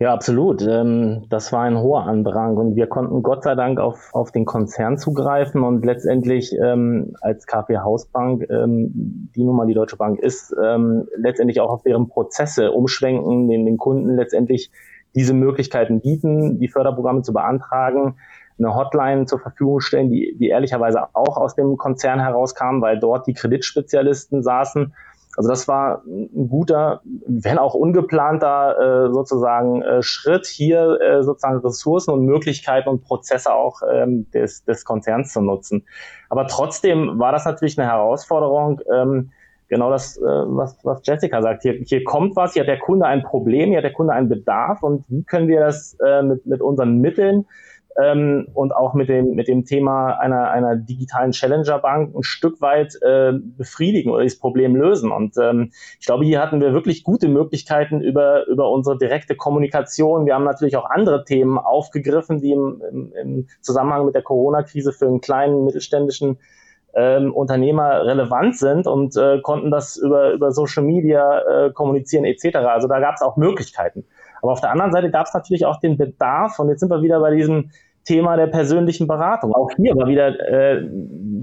Ja, absolut. Ähm, das war ein hoher Andrang und wir konnten Gott sei Dank auf, auf den Konzern zugreifen und letztendlich ähm, als KfW Hausbank, ähm, die nun mal die Deutsche Bank ist, ähm, letztendlich auch auf deren Prozesse umschwenken, den, den Kunden letztendlich diese Möglichkeiten bieten, die Förderprogramme zu beantragen, eine Hotline zur Verfügung stellen, die, die ehrlicherweise auch aus dem Konzern herauskam, weil dort die Kreditspezialisten saßen also das war ein guter, wenn auch ungeplanter äh, sozusagen äh, Schritt, hier äh, sozusagen Ressourcen und Möglichkeiten und Prozesse auch ähm, des, des Konzerns zu nutzen. Aber trotzdem war das natürlich eine Herausforderung, ähm, genau das, äh, was, was Jessica sagt. Hier, hier kommt was, hier hat der Kunde ein Problem, hier hat der Kunde einen Bedarf und wie können wir das äh, mit, mit unseren Mitteln ähm, und auch mit dem, mit dem Thema einer, einer digitalen Challenger-Bank ein Stück weit äh, befriedigen oder dieses Problem lösen. Und ähm, ich glaube, hier hatten wir wirklich gute Möglichkeiten über, über unsere direkte Kommunikation. Wir haben natürlich auch andere Themen aufgegriffen, die im, im, im Zusammenhang mit der Corona-Krise für einen kleinen mittelständischen ähm, Unternehmer relevant sind und äh, konnten das über, über Social Media äh, kommunizieren etc. Also da gab es auch Möglichkeiten. Aber auf der anderen Seite gab es natürlich auch den Bedarf, und jetzt sind wir wieder bei diesem Thema der persönlichen Beratung. Auch hier war wieder äh,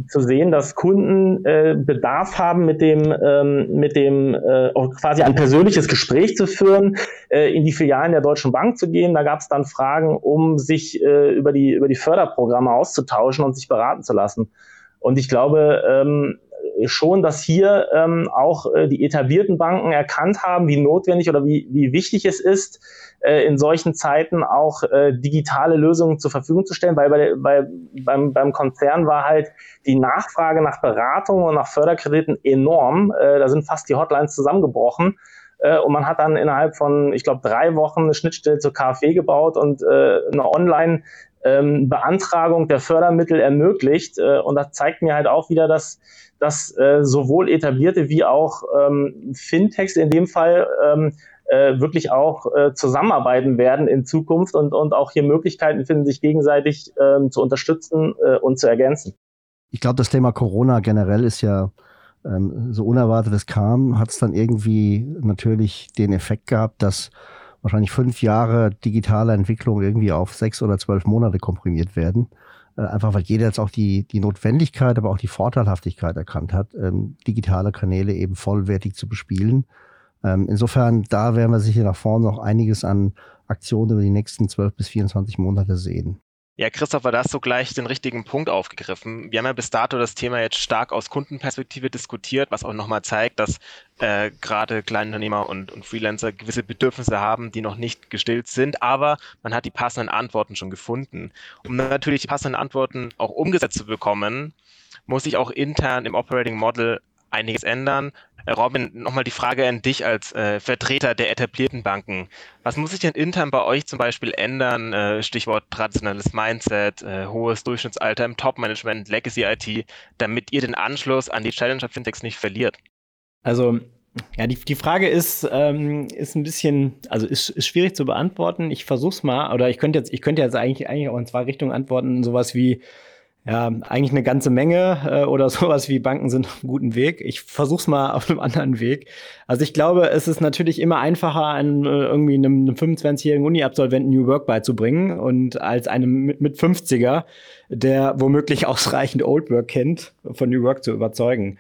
zu sehen, dass Kunden äh, Bedarf haben, mit dem, ähm, mit dem äh, quasi ein persönliches Gespräch zu führen, äh, in die Filialen der Deutschen Bank zu gehen. Da gab es dann Fragen, um sich äh, über, die, über die Förderprogramme auszutauschen und sich beraten zu lassen. Und ich glaube ähm, schon, dass hier ähm, auch äh, die etablierten Banken erkannt haben, wie notwendig oder wie, wie wichtig es ist, äh, in solchen Zeiten auch äh, digitale Lösungen zur Verfügung zu stellen, weil bei, bei, beim, beim Konzern war halt die Nachfrage nach Beratung und nach Förderkrediten enorm. Äh, da sind fast die Hotlines zusammengebrochen. Äh, und man hat dann innerhalb von, ich glaube, drei Wochen eine Schnittstelle zur KfW gebaut und äh, eine Online- ähm, Beantragung der Fördermittel ermöglicht. Äh, und das zeigt mir halt auch wieder, dass, dass äh, sowohl etablierte wie auch ähm, Fintechs in dem Fall ähm, äh, wirklich auch äh, zusammenarbeiten werden in Zukunft und, und auch hier Möglichkeiten finden, sich gegenseitig ähm, zu unterstützen äh, und zu ergänzen. Ich glaube, das Thema Corona generell ist ja ähm, so unerwartet es kam, hat es dann irgendwie natürlich den Effekt gehabt, dass wahrscheinlich fünf Jahre digitale Entwicklung irgendwie auf sechs oder zwölf Monate komprimiert werden. Äh, einfach weil jeder jetzt auch die, die Notwendigkeit, aber auch die Vorteilhaftigkeit erkannt hat, ähm, digitale Kanäle eben vollwertig zu bespielen. Ähm, insofern, da werden wir sicher nach vorne noch einiges an Aktionen über die nächsten 12 bis 24 Monate sehen. Ja, Christopher, da hast du gleich den richtigen Punkt aufgegriffen. Wir haben ja bis dato das Thema jetzt stark aus Kundenperspektive diskutiert, was auch nochmal zeigt, dass äh, gerade Kleinunternehmer und, und Freelancer gewisse Bedürfnisse haben, die noch nicht gestillt sind, aber man hat die passenden Antworten schon gefunden. Um natürlich die passenden Antworten auch umgesetzt zu bekommen, muss ich auch intern im Operating Model einiges ändern. Äh, Robin, nochmal die Frage an dich als äh, Vertreter der etablierten Banken. Was muss sich denn intern bei euch zum Beispiel ändern? Äh, Stichwort traditionelles Mindset, äh, hohes Durchschnittsalter im Top-Management, Legacy IT, damit ihr den Anschluss an die Challenger Fintechs nicht verliert? Also ja, die, die Frage ist, ähm, ist ein bisschen, also ist, ist schwierig zu beantworten. Ich versuch's mal, oder ich könnte jetzt, ich könnte jetzt eigentlich, eigentlich auch in zwei Richtungen antworten, sowas wie, ja, eigentlich eine ganze Menge äh, oder sowas wie Banken sind auf einem guten Weg. Ich versuch's mal auf einem anderen Weg. Also ich glaube, es ist natürlich immer einfacher, einem, äh, irgendwie einem, einem 25-jährigen Uni-Absolventen New Work beizubringen und als einem mit, mit 50er, der womöglich ausreichend Old Work kennt, von New Work zu überzeugen.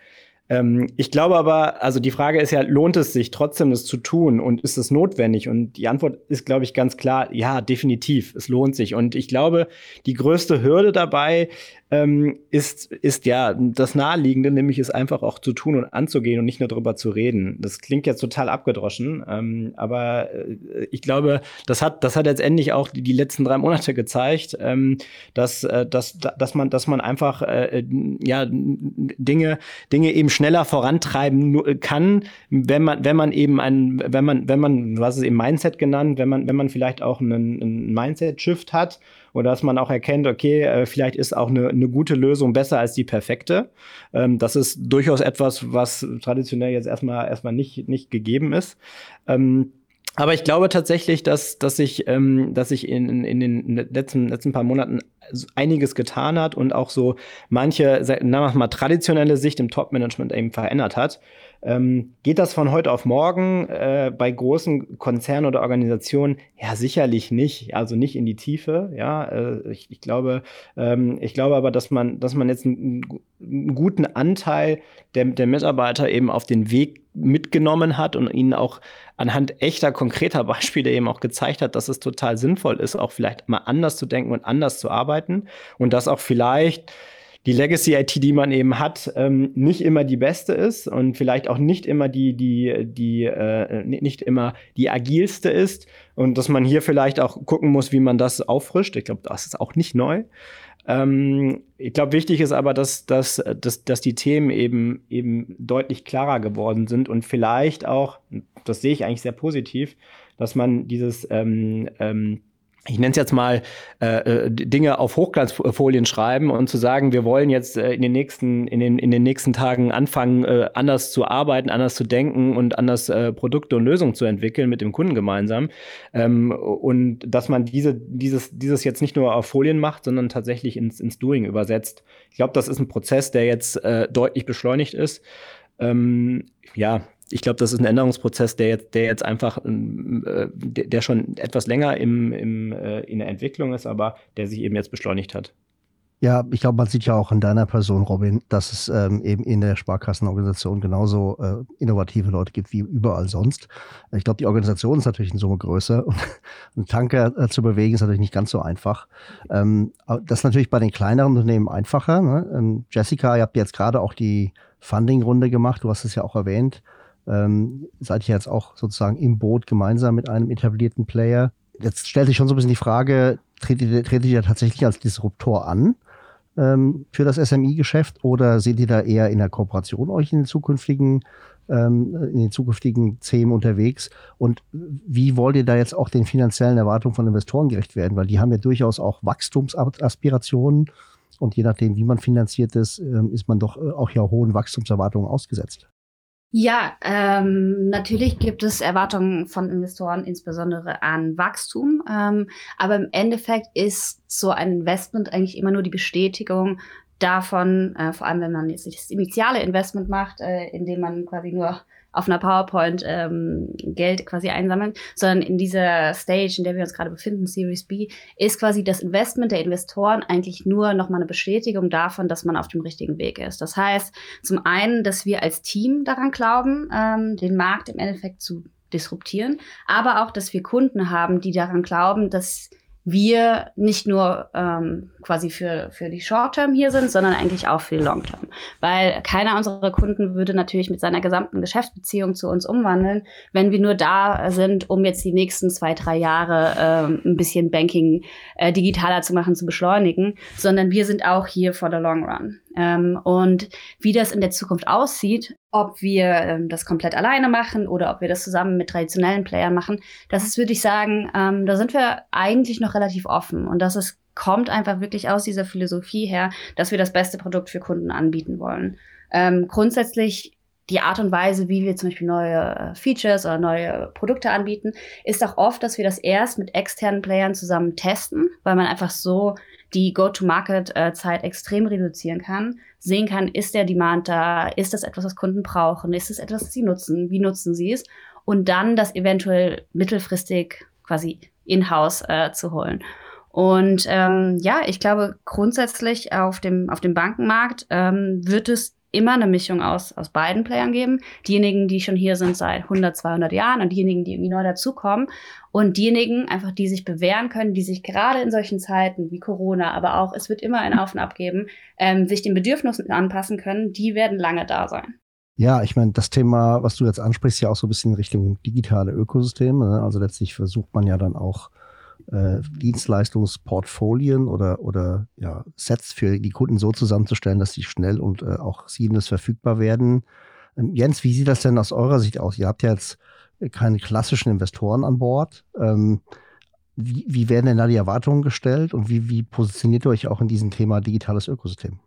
Ähm, ich glaube aber, also die Frage ist ja, lohnt es sich trotzdem, das zu tun und ist es notwendig? Und die Antwort ist, glaube ich, ganz klar, ja, definitiv, es lohnt sich. Und ich glaube, die größte Hürde dabei ähm, ist, ist ja das Naheliegende, nämlich es einfach auch zu tun und anzugehen und nicht nur darüber zu reden. Das klingt jetzt total abgedroschen, ähm, aber äh, ich glaube, das hat, das hat letztendlich auch die, die letzten drei Monate gezeigt, ähm, dass, äh, dass, dass, man, dass man einfach äh, ja, Dinge, Dinge eben schneller vorantreiben kann, wenn man, wenn man eben ein, wenn man, wenn man, du hast eben Mindset genannt, wenn man, wenn man vielleicht auch einen, einen Mindset-Shift hat oder dass man auch erkennt, okay, äh, vielleicht ist auch eine, eine gute Lösung besser als die perfekte. Ähm, das ist durchaus etwas, was traditionell jetzt erstmal erstmal nicht, nicht gegeben ist. Ähm, aber ich glaube tatsächlich, dass, dass sich, ähm, dass sich in, in den letzten, letzten paar Monaten einiges getan hat und auch so manche, sagen wir mal, traditionelle Sicht im Top-Management eben verändert hat. Ähm, geht das von heute auf morgen äh, bei großen Konzernen oder Organisationen? Ja, sicherlich nicht. Also nicht in die Tiefe. Ja, äh, ich, ich, glaube, ähm, ich glaube aber, dass man, dass man jetzt einen, einen guten Anteil der, der Mitarbeiter eben auf den Weg mitgenommen hat und ihnen auch anhand echter, konkreter Beispiele eben auch gezeigt hat, dass es total sinnvoll ist, auch vielleicht mal anders zu denken und anders zu arbeiten und dass auch vielleicht die Legacy-IT, die man eben hat, ähm, nicht immer die beste ist und vielleicht auch nicht immer die, die, die, äh, nicht immer die agilste ist und dass man hier vielleicht auch gucken muss, wie man das auffrischt. Ich glaube, das ist auch nicht neu. Ähm, ich glaube, wichtig ist aber, dass, dass, dass, dass die Themen eben, eben deutlich klarer geworden sind und vielleicht auch, das sehe ich eigentlich sehr positiv, dass man dieses ähm, ähm, ich nenne es jetzt mal, äh, äh Dinge auf Hochglanzfolien schreiben und zu sagen, wir wollen jetzt äh, in, den nächsten, in, den, in den nächsten Tagen anfangen, äh, anders zu arbeiten, anders zu denken und anders äh, Produkte und Lösungen zu entwickeln mit dem Kunden gemeinsam. Ähm, und dass man diese, dieses, dieses jetzt nicht nur auf Folien macht, sondern tatsächlich ins, ins Doing übersetzt. Ich glaube, das ist ein Prozess, der jetzt äh, deutlich beschleunigt ist. Ähm, ja, ich glaube, das ist ein Änderungsprozess, der jetzt, der jetzt einfach, ähm, äh, der schon etwas länger im, im, äh, in der Entwicklung ist, aber der sich eben jetzt beschleunigt hat. Ja, ich glaube, man sieht ja auch in deiner Person, Robin, dass es ähm, eben in der Sparkassenorganisation genauso äh, innovative Leute gibt wie überall sonst. Ich glaube, die Organisation ist natürlich in Summe größer und einen Tanker äh, zu bewegen ist natürlich nicht ganz so einfach. Ähm, das ist natürlich bei den kleineren Unternehmen einfacher. Ne? Ähm, Jessica, ihr habt jetzt gerade auch die Funding-Runde gemacht, du hast es ja auch erwähnt ähm, seid ihr jetzt auch sozusagen im Boot gemeinsam mit einem etablierten Player. Jetzt stellt sich schon so ein bisschen die Frage, tretet ihr, tretet tatsächlich als Disruptor an ähm, für das SMI-Geschäft oder seht ihr da eher in der Kooperation euch in den zukünftigen ähm, in den zukünftigen Themen unterwegs und wie wollt ihr da jetzt auch den finanziellen Erwartungen von Investoren gerecht werden? Weil die haben ja durchaus auch Wachstumsaspirationen und je nachdem, wie man finanziert ist, ähm, ist man doch äh, auch ja hohen Wachstumserwartungen ausgesetzt. Ja, ähm, natürlich gibt es Erwartungen von Investoren, insbesondere an Wachstum. Ähm, aber im Endeffekt ist so ein Investment eigentlich immer nur die Bestätigung davon, äh, vor allem wenn man jetzt das initiale Investment macht, äh, indem man quasi nur auf einer PowerPoint ähm, Geld quasi einsammeln, sondern in dieser Stage, in der wir uns gerade befinden, Series B, ist quasi das Investment der Investoren eigentlich nur nochmal eine Bestätigung davon, dass man auf dem richtigen Weg ist. Das heißt, zum einen, dass wir als Team daran glauben, ähm, den Markt im Endeffekt zu disruptieren, aber auch, dass wir Kunden haben, die daran glauben, dass wir nicht nur ähm, quasi für, für die Short-Term hier sind, sondern eigentlich auch für die Long-Term. Weil keiner unserer Kunden würde natürlich mit seiner gesamten Geschäftsbeziehung zu uns umwandeln, wenn wir nur da sind, um jetzt die nächsten zwei, drei Jahre ähm, ein bisschen Banking äh, digitaler zu machen, zu beschleunigen, sondern wir sind auch hier for the long run. Ähm, und wie das in der Zukunft aussieht, ob wir ähm, das komplett alleine machen oder ob wir das zusammen mit traditionellen Playern machen, das ist, würde ich sagen, ähm, da sind wir eigentlich noch relativ offen. Und das ist, kommt einfach wirklich aus dieser Philosophie her, dass wir das beste Produkt für Kunden anbieten wollen. Ähm, grundsätzlich die Art und Weise, wie wir zum Beispiel neue äh, Features oder neue Produkte anbieten, ist auch oft, dass wir das erst mit externen Playern zusammen testen, weil man einfach so die Go-to-Market-Zeit extrem reduzieren kann, sehen kann, ist der Demand da, ist das etwas, was Kunden brauchen, ist es etwas, was sie nutzen, wie nutzen sie es und dann das eventuell mittelfristig quasi in-house äh, zu holen. Und ähm, ja, ich glaube grundsätzlich auf dem, auf dem Bankenmarkt ähm, wird es immer eine Mischung aus, aus beiden Playern geben. Diejenigen, die schon hier sind seit 100, 200 Jahren und diejenigen, die irgendwie neu dazukommen. Und diejenigen einfach, die sich bewähren können, die sich gerade in solchen Zeiten wie Corona, aber auch, es wird immer ein Auf und Ab geben, ähm, sich den Bedürfnissen anpassen können, die werden lange da sein. Ja, ich meine, das Thema, was du jetzt ansprichst, ja auch so ein bisschen in Richtung digitale Ökosysteme. Ne? Also letztlich versucht man ja dann auch äh, Dienstleistungsportfolien oder, oder ja, Sets für die Kunden so zusammenzustellen, dass sie schnell und äh, auch seamless verfügbar werden. Ähm, Jens, wie sieht das denn aus eurer Sicht aus? Ihr habt ja jetzt keine klassischen Investoren an Bord. Ähm, wie, wie werden denn da die Erwartungen gestellt und wie, wie positioniert ihr euch auch in diesem Thema digitales Ökosystem?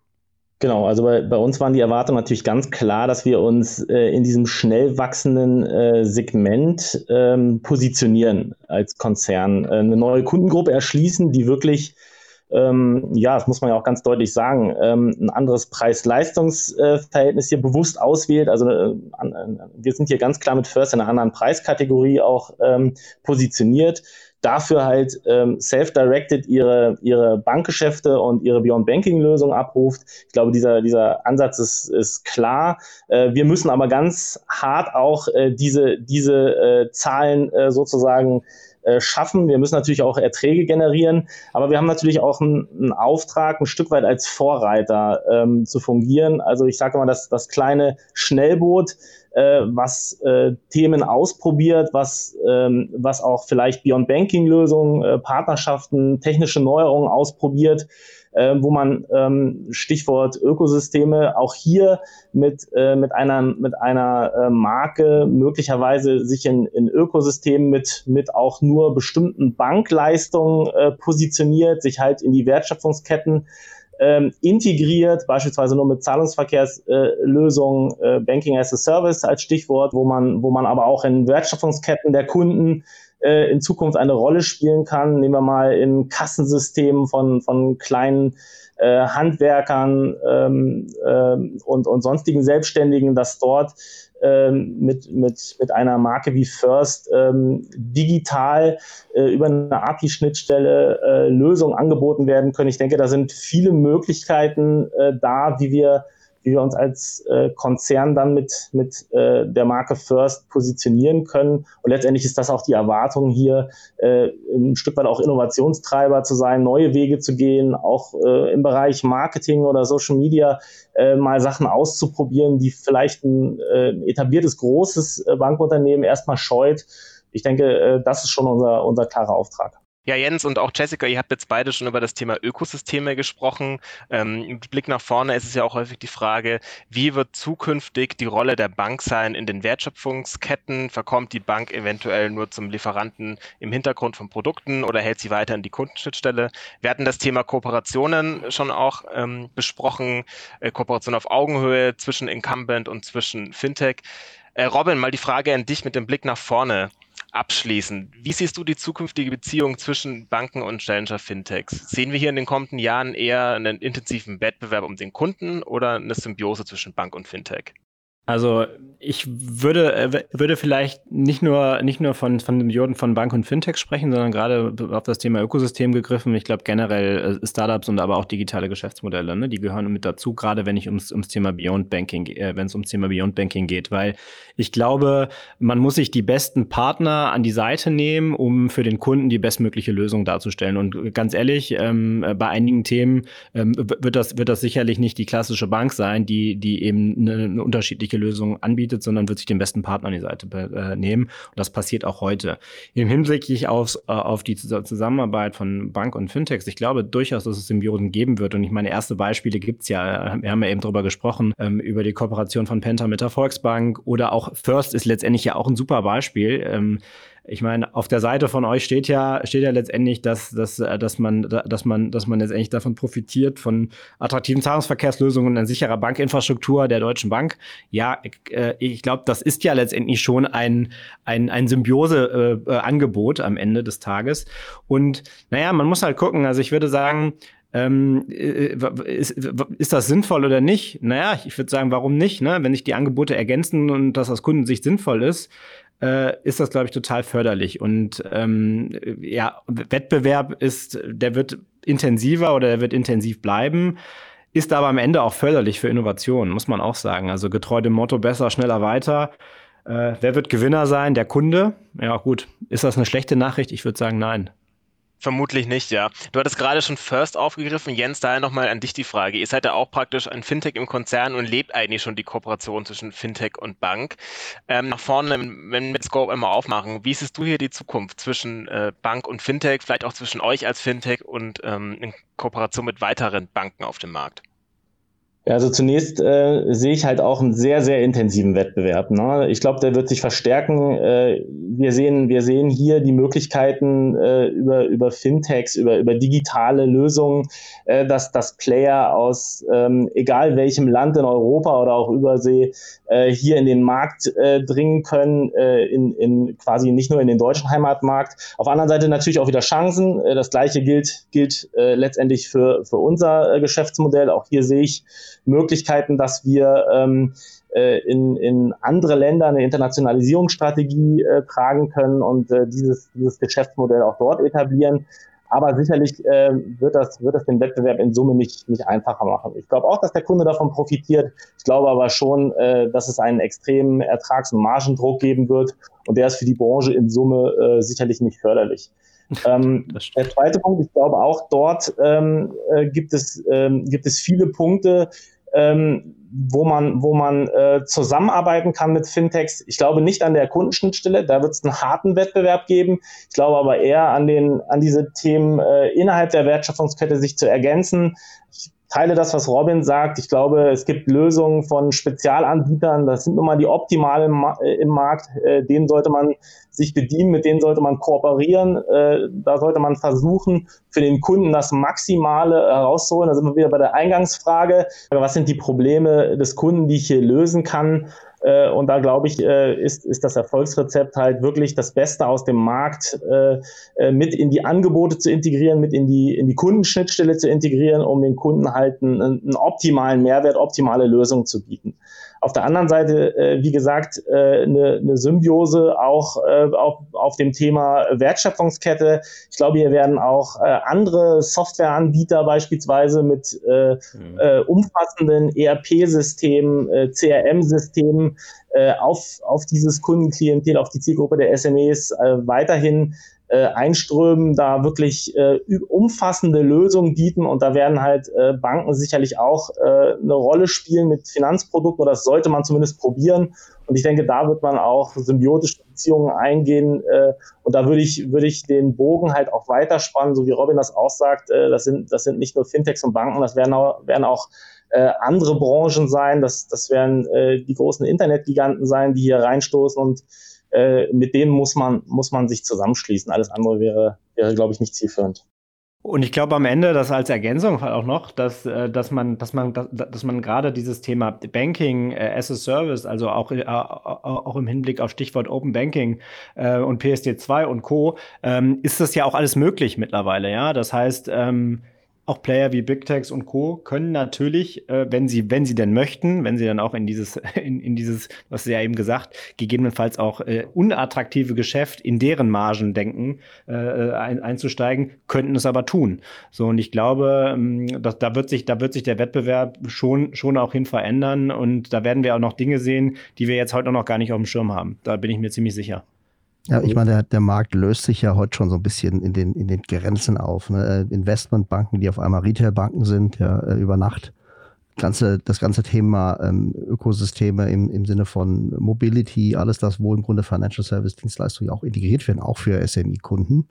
Genau, also bei, bei, uns waren die Erwartungen natürlich ganz klar, dass wir uns äh, in diesem schnell wachsenden äh, Segment ähm, positionieren als Konzern, äh, eine neue Kundengruppe erschließen, die wirklich, ähm, ja, das muss man ja auch ganz deutlich sagen, ähm, ein anderes Preis-Leistungs-Verhältnis hier bewusst auswählt. Also äh, an, wir sind hier ganz klar mit First in einer anderen Preiskategorie auch ähm, positioniert dafür halt ähm, self-directed ihre, ihre Bankgeschäfte und ihre Beyond-Banking-Lösung abruft. Ich glaube, dieser, dieser Ansatz ist, ist klar. Äh, wir müssen aber ganz hart auch äh, diese, diese äh, Zahlen äh, sozusagen äh, schaffen. Wir müssen natürlich auch Erträge generieren, aber wir haben natürlich auch einen, einen Auftrag, ein Stück weit als Vorreiter ähm, zu fungieren. Also ich sage mal, das, das kleine Schnellboot, äh, was äh, Themen ausprobiert, was, ähm, was auch vielleicht Beyond Banking Lösungen, äh, Partnerschaften, technische Neuerungen ausprobiert äh, wo man ähm, Stichwort Ökosysteme auch hier mit, äh, mit einer, mit einer äh, Marke möglicherweise sich in, in Ökosystemen mit, mit auch nur bestimmten Bankleistungen äh, positioniert, sich halt in die Wertschöpfungsketten ähm, integriert, beispielsweise nur mit Zahlungsverkehrslösungen, äh, Banking as a Service als Stichwort, wo man, wo man aber auch in Wertschöpfungsketten der Kunden äh, in Zukunft eine Rolle spielen kann. Nehmen wir mal in Kassensystemen von, von kleinen äh, Handwerkern ähm, äh, und, und sonstigen Selbstständigen, dass dort ähm, mit, mit, mit einer Marke wie First ähm, digital äh, über eine API-Schnittstelle äh, Lösungen angeboten werden können. Ich denke, da sind viele Möglichkeiten äh, da, wie wir wie wir uns als äh, Konzern dann mit, mit äh, der Marke First positionieren können. Und letztendlich ist das auch die Erwartung hier, äh, ein Stück weit auch Innovationstreiber zu sein, neue Wege zu gehen, auch äh, im Bereich Marketing oder Social Media äh, mal Sachen auszuprobieren, die vielleicht ein äh, etabliertes großes äh, Bankunternehmen erstmal scheut. Ich denke, äh, das ist schon unser, unser klarer Auftrag. Ja, Jens und auch Jessica, ihr habt jetzt beide schon über das Thema Ökosysteme gesprochen. Ähm, Im Blick nach vorne ist es ja auch häufig die Frage, wie wird zukünftig die Rolle der Bank sein in den Wertschöpfungsketten? Verkommt die Bank eventuell nur zum Lieferanten im Hintergrund von Produkten oder hält sie weiter in die Kundenschnittstelle? Wir hatten das Thema Kooperationen schon auch ähm, besprochen, äh, Kooperation auf Augenhöhe zwischen Incumbent und zwischen Fintech. Äh, Robin, mal die Frage an dich mit dem Blick nach vorne abschließend. Wie siehst du die zukünftige Beziehung zwischen Banken und Challenger Fintechs? Sehen wir hier in den kommenden Jahren eher einen intensiven Wettbewerb um den Kunden oder eine Symbiose zwischen Bank und Fintech? Also ich würde, äh, würde vielleicht nicht nur, nicht nur von, von den Dioden von Bank und Fintech sprechen, sondern gerade auf das Thema Ökosystem gegriffen. Ich glaube generell äh, Startups und aber auch digitale Geschäftsmodelle, ne, die gehören mit dazu, gerade wenn ich ums, ums Thema Beyond Banking, äh, wenn es ums Thema Beyond Banking geht, weil ich glaube, man muss sich die besten Partner an die Seite nehmen, um für den Kunden die bestmögliche Lösung darzustellen. Und ganz ehrlich, ähm, bei einigen Themen ähm, wird, das, wird das sicherlich nicht die klassische Bank sein, die, die eben eine, eine unterschiedliche Lösung anbietet, sondern wird sich den besten Partner an die Seite äh, nehmen. Und das passiert auch heute. Im Hinblick aufs, äh, auf die Zusammenarbeit von Bank und Fintechs, ich glaube durchaus, dass es Symbiosen geben wird. Und ich meine, erste Beispiele gibt's ja. Wir haben ja eben darüber gesprochen, ähm, über die Kooperation von Penta mit der Volksbank oder auch First ist letztendlich ja auch ein super Beispiel. Ähm, ich meine, auf der Seite von euch steht ja, steht ja letztendlich, dass, dass, äh, dass, man, dass, man, dass man letztendlich davon profitiert, von attraktiven Zahlungsverkehrslösungen und sicherer Bankinfrastruktur der Deutschen Bank. Ja, äh, ich glaube, das ist ja letztendlich schon ein, ein, ein Symbiose-Angebot äh, am Ende des Tages. Und naja, man muss halt gucken. Also ich würde sagen, ähm, ist, ist das sinnvoll oder nicht? Naja, ich würde sagen, warum nicht? Ne? Wenn sich die Angebote ergänzen und das aus Kundensicht sinnvoll ist, äh, ist das, glaube ich, total förderlich. Und ähm, ja, Wettbewerb ist, der wird intensiver oder der wird intensiv bleiben. Ist aber am Ende auch förderlich für Innovationen, muss man auch sagen. Also getreu dem Motto besser, schneller, weiter. Äh, wer wird Gewinner sein? Der Kunde? Ja, gut. Ist das eine schlechte Nachricht? Ich würde sagen, nein. Vermutlich nicht, ja. Du hattest gerade schon First aufgegriffen. Jens, daher nochmal an dich die Frage. Ihr seid ja auch praktisch ein Fintech im Konzern und lebt eigentlich schon die Kooperation zwischen Fintech und Bank. Ähm, nach vorne, wenn wir Scope immer aufmachen, wie siehst du hier die Zukunft zwischen äh, Bank und Fintech, vielleicht auch zwischen euch als Fintech und ähm, in Kooperation mit weiteren Banken auf dem Markt? Also zunächst äh, sehe ich halt auch einen sehr, sehr intensiven Wettbewerb. Ne? Ich glaube, der wird sich verstärken. Äh, wir, sehen, wir sehen hier die Möglichkeiten äh, über, über Fintechs, über, über digitale Lösungen, äh, dass, dass Player aus ähm, egal welchem Land in Europa oder auch Übersee äh, hier in den Markt äh, dringen können, äh, in, in quasi nicht nur in den deutschen Heimatmarkt. Auf der anderen Seite natürlich auch wieder Chancen. Äh, das gleiche gilt, gilt äh, letztendlich für, für unser äh, Geschäftsmodell. Auch hier sehe ich Möglichkeiten, dass wir ähm, äh, in, in andere Länder eine Internationalisierungsstrategie äh, tragen können und äh, dieses, dieses Geschäftsmodell auch dort etablieren. Aber sicherlich äh, wird, das, wird das den Wettbewerb in Summe nicht, nicht einfacher machen. Ich glaube auch, dass der Kunde davon profitiert. Ich glaube aber schon, äh, dass es einen extremen Ertrags- und Margendruck geben wird. Und der ist für die Branche in Summe äh, sicherlich nicht förderlich. Ähm, der zweite Punkt, ich glaube auch dort ähm, äh, gibt, es, ähm, gibt es viele Punkte, ähm, wo man, wo man äh, zusammenarbeiten kann mit Fintechs. Ich glaube nicht an der Kundenschnittstelle, da wird es einen harten Wettbewerb geben. Ich glaube aber eher an, den, an diese Themen äh, innerhalb der Wertschöpfungskette sich zu ergänzen. Ich teile das, was Robin sagt. Ich glaube, es gibt Lösungen von Spezialanbietern. Das sind nun mal die optimalen äh, im Markt. Äh, denen sollte man sich bedienen, mit denen sollte man kooperieren. Äh, da sollte man versuchen, für den Kunden das Maximale herauszuholen. Da sind wir wieder bei der Eingangsfrage. Was sind die Probleme des Kunden, die ich hier lösen kann? Äh, und da glaube ich, äh, ist, ist das Erfolgsrezept halt wirklich das Beste aus dem Markt äh, mit in die Angebote zu integrieren, mit in die, in die Kundenschnittstelle zu integrieren, um den Kunden halt einen, einen optimalen Mehrwert, optimale Lösungen zu bieten. Auf der anderen Seite, äh, wie gesagt, äh, eine, eine Symbiose auch äh, auf, auf dem Thema Wertschöpfungskette. Ich glaube, hier werden auch äh, andere Softwareanbieter beispielsweise mit äh, mhm. äh, umfassenden ERP-Systemen, äh, CRM-Systemen äh, auf, auf dieses Kundenklientel, auf die Zielgruppe der SMEs äh, weiterhin äh, einströmen, da wirklich äh, umfassende Lösungen bieten. Und da werden halt äh, Banken sicherlich auch äh, eine Rolle spielen mit Finanzprodukten. Oder das sollte man zumindest probieren. Und ich denke, da wird man auch symbiotische Beziehungen eingehen. Äh, und da würde ich würde ich den Bogen halt auch weiterspannen, so wie Robin das auch sagt. Äh, das sind das sind nicht nur Fintechs und Banken, das werden auch werden auch äh, andere Branchen sein, das, das werden äh, die großen Internetgiganten sein, die hier reinstoßen. Und äh, mit denen muss man, muss man sich zusammenschließen. Alles andere wäre, wäre glaube ich, nicht zielführend. Und ich glaube am Ende, dass als Ergänzung auch noch, dass, äh, dass man, dass man, dass man gerade dieses Thema Banking äh, as a Service, also auch, auch im Hinblick auf Stichwort Open Banking und PSD2 und Co., ähm, ist das ja auch alles möglich mittlerweile, ja. Das heißt, ähm, auch Player wie Big Techs und Co. können natürlich, äh, wenn sie, wenn sie denn möchten, wenn sie dann auch in dieses, in, in dieses, was Sie ja eben gesagt, gegebenenfalls auch äh, unattraktive Geschäft in deren Margen denken, äh, ein, einzusteigen, könnten es aber tun. So, und ich glaube, ähm, dass, da wird sich, da wird sich der Wettbewerb schon, schon auch hin verändern und da werden wir auch noch Dinge sehen, die wir jetzt heute noch gar nicht auf dem Schirm haben. Da bin ich mir ziemlich sicher. Ja, ich meine, der, der, Markt löst sich ja heute schon so ein bisschen in den, in den Grenzen auf. Ne? Äh, Investmentbanken, die auf einmal Retailbanken sind, ja, äh, über Nacht. Ganze, das ganze Thema ähm, Ökosysteme im, im Sinne von Mobility, alles das, wo im Grunde Financial Service Dienstleistungen auch integriert werden, auch für SMI-Kunden,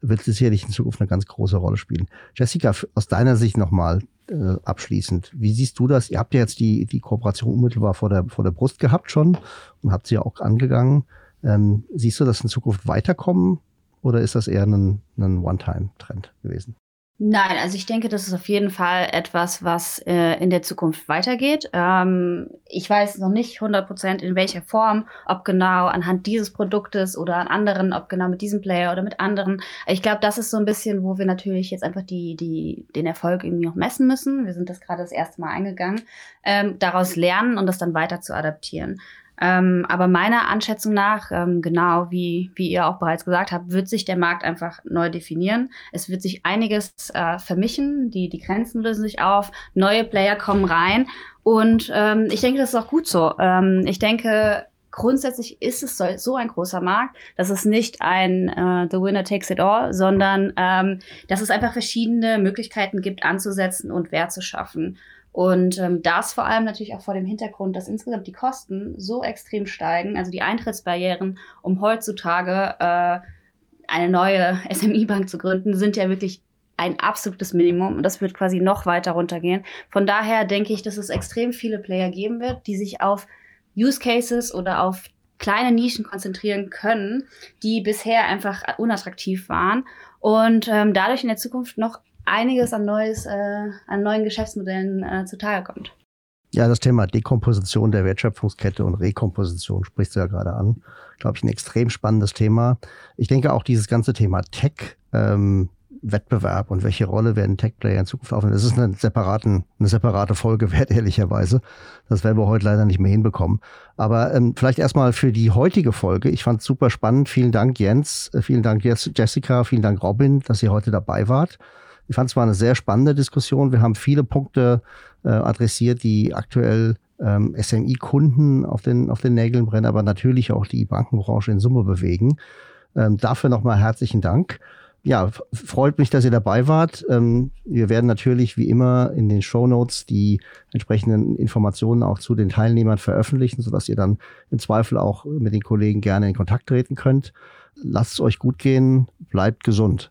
wird sicherlich in Zukunft eine ganz große Rolle spielen. Jessica, aus deiner Sicht nochmal äh, abschließend, wie siehst du das? Ihr habt ja jetzt die, die Kooperation unmittelbar vor der, vor der Brust gehabt schon und habt sie ja auch angegangen. Ähm, siehst du das in Zukunft weiterkommen oder ist das eher ein, ein One-Time-Trend gewesen? Nein, also ich denke, das ist auf jeden Fall etwas, was äh, in der Zukunft weitergeht. Ähm, ich weiß noch nicht 100 Prozent in welcher Form, ob genau anhand dieses Produktes oder an anderen, ob genau mit diesem Player oder mit anderen. Ich glaube, das ist so ein bisschen, wo wir natürlich jetzt einfach die, die, den Erfolg irgendwie noch messen müssen. Wir sind das gerade das erste Mal eingegangen, ähm, daraus lernen und das dann weiter zu adaptieren. Ähm, aber meiner Anschätzung nach, ähm, genau wie, wie ihr auch bereits gesagt habt, wird sich der Markt einfach neu definieren. Es wird sich einiges äh, vermischen, die, die Grenzen lösen sich auf, neue Player kommen rein. Und ähm, ich denke, das ist auch gut so. Ähm, ich denke, grundsätzlich ist es so, so, ein großer Markt, dass es nicht ein äh, The Winner Takes It All, sondern ähm, dass es einfach verschiedene Möglichkeiten gibt, anzusetzen und Wert zu schaffen. Und ähm, das vor allem natürlich auch vor dem Hintergrund, dass insgesamt die Kosten so extrem steigen, also die Eintrittsbarrieren, um heutzutage äh, eine neue SMI-Bank zu gründen, sind ja wirklich ein absolutes Minimum und das wird quasi noch weiter runtergehen. Von daher denke ich, dass es extrem viele Player geben wird, die sich auf Use Cases oder auf kleine Nischen konzentrieren können, die bisher einfach unattraktiv waren und ähm, dadurch in der Zukunft noch einiges an, neues, äh, an neuen Geschäftsmodellen äh, zutage kommt. Ja, das Thema Dekomposition der Wertschöpfungskette und Rekomposition sprichst du ja gerade an. Glaube ich, ein extrem spannendes Thema. Ich denke auch dieses ganze Thema Tech ähm, Wettbewerb und welche Rolle werden Tech-Player in Zukunft aufnehmen. Das ist eine, separaten, eine separate Folge wert, ehrlicherweise. Das werden wir heute leider nicht mehr hinbekommen. Aber ähm, vielleicht erstmal für die heutige Folge. Ich fand es super spannend. Vielen Dank, Jens. Äh, vielen Dank, Jessica. Vielen Dank, Robin, dass ihr heute dabei wart. Ich fand es war eine sehr spannende Diskussion. Wir haben viele Punkte äh, adressiert, die aktuell ähm, SMI-Kunden auf den, auf den Nägeln brennen, aber natürlich auch die Bankenbranche in Summe bewegen. Ähm, dafür nochmal herzlichen Dank. Ja, freut mich, dass ihr dabei wart. Ähm, wir werden natürlich wie immer in den Show Notes die entsprechenden Informationen auch zu den Teilnehmern veröffentlichen, sodass ihr dann im Zweifel auch mit den Kollegen gerne in Kontakt treten könnt. Lasst es euch gut gehen, bleibt gesund.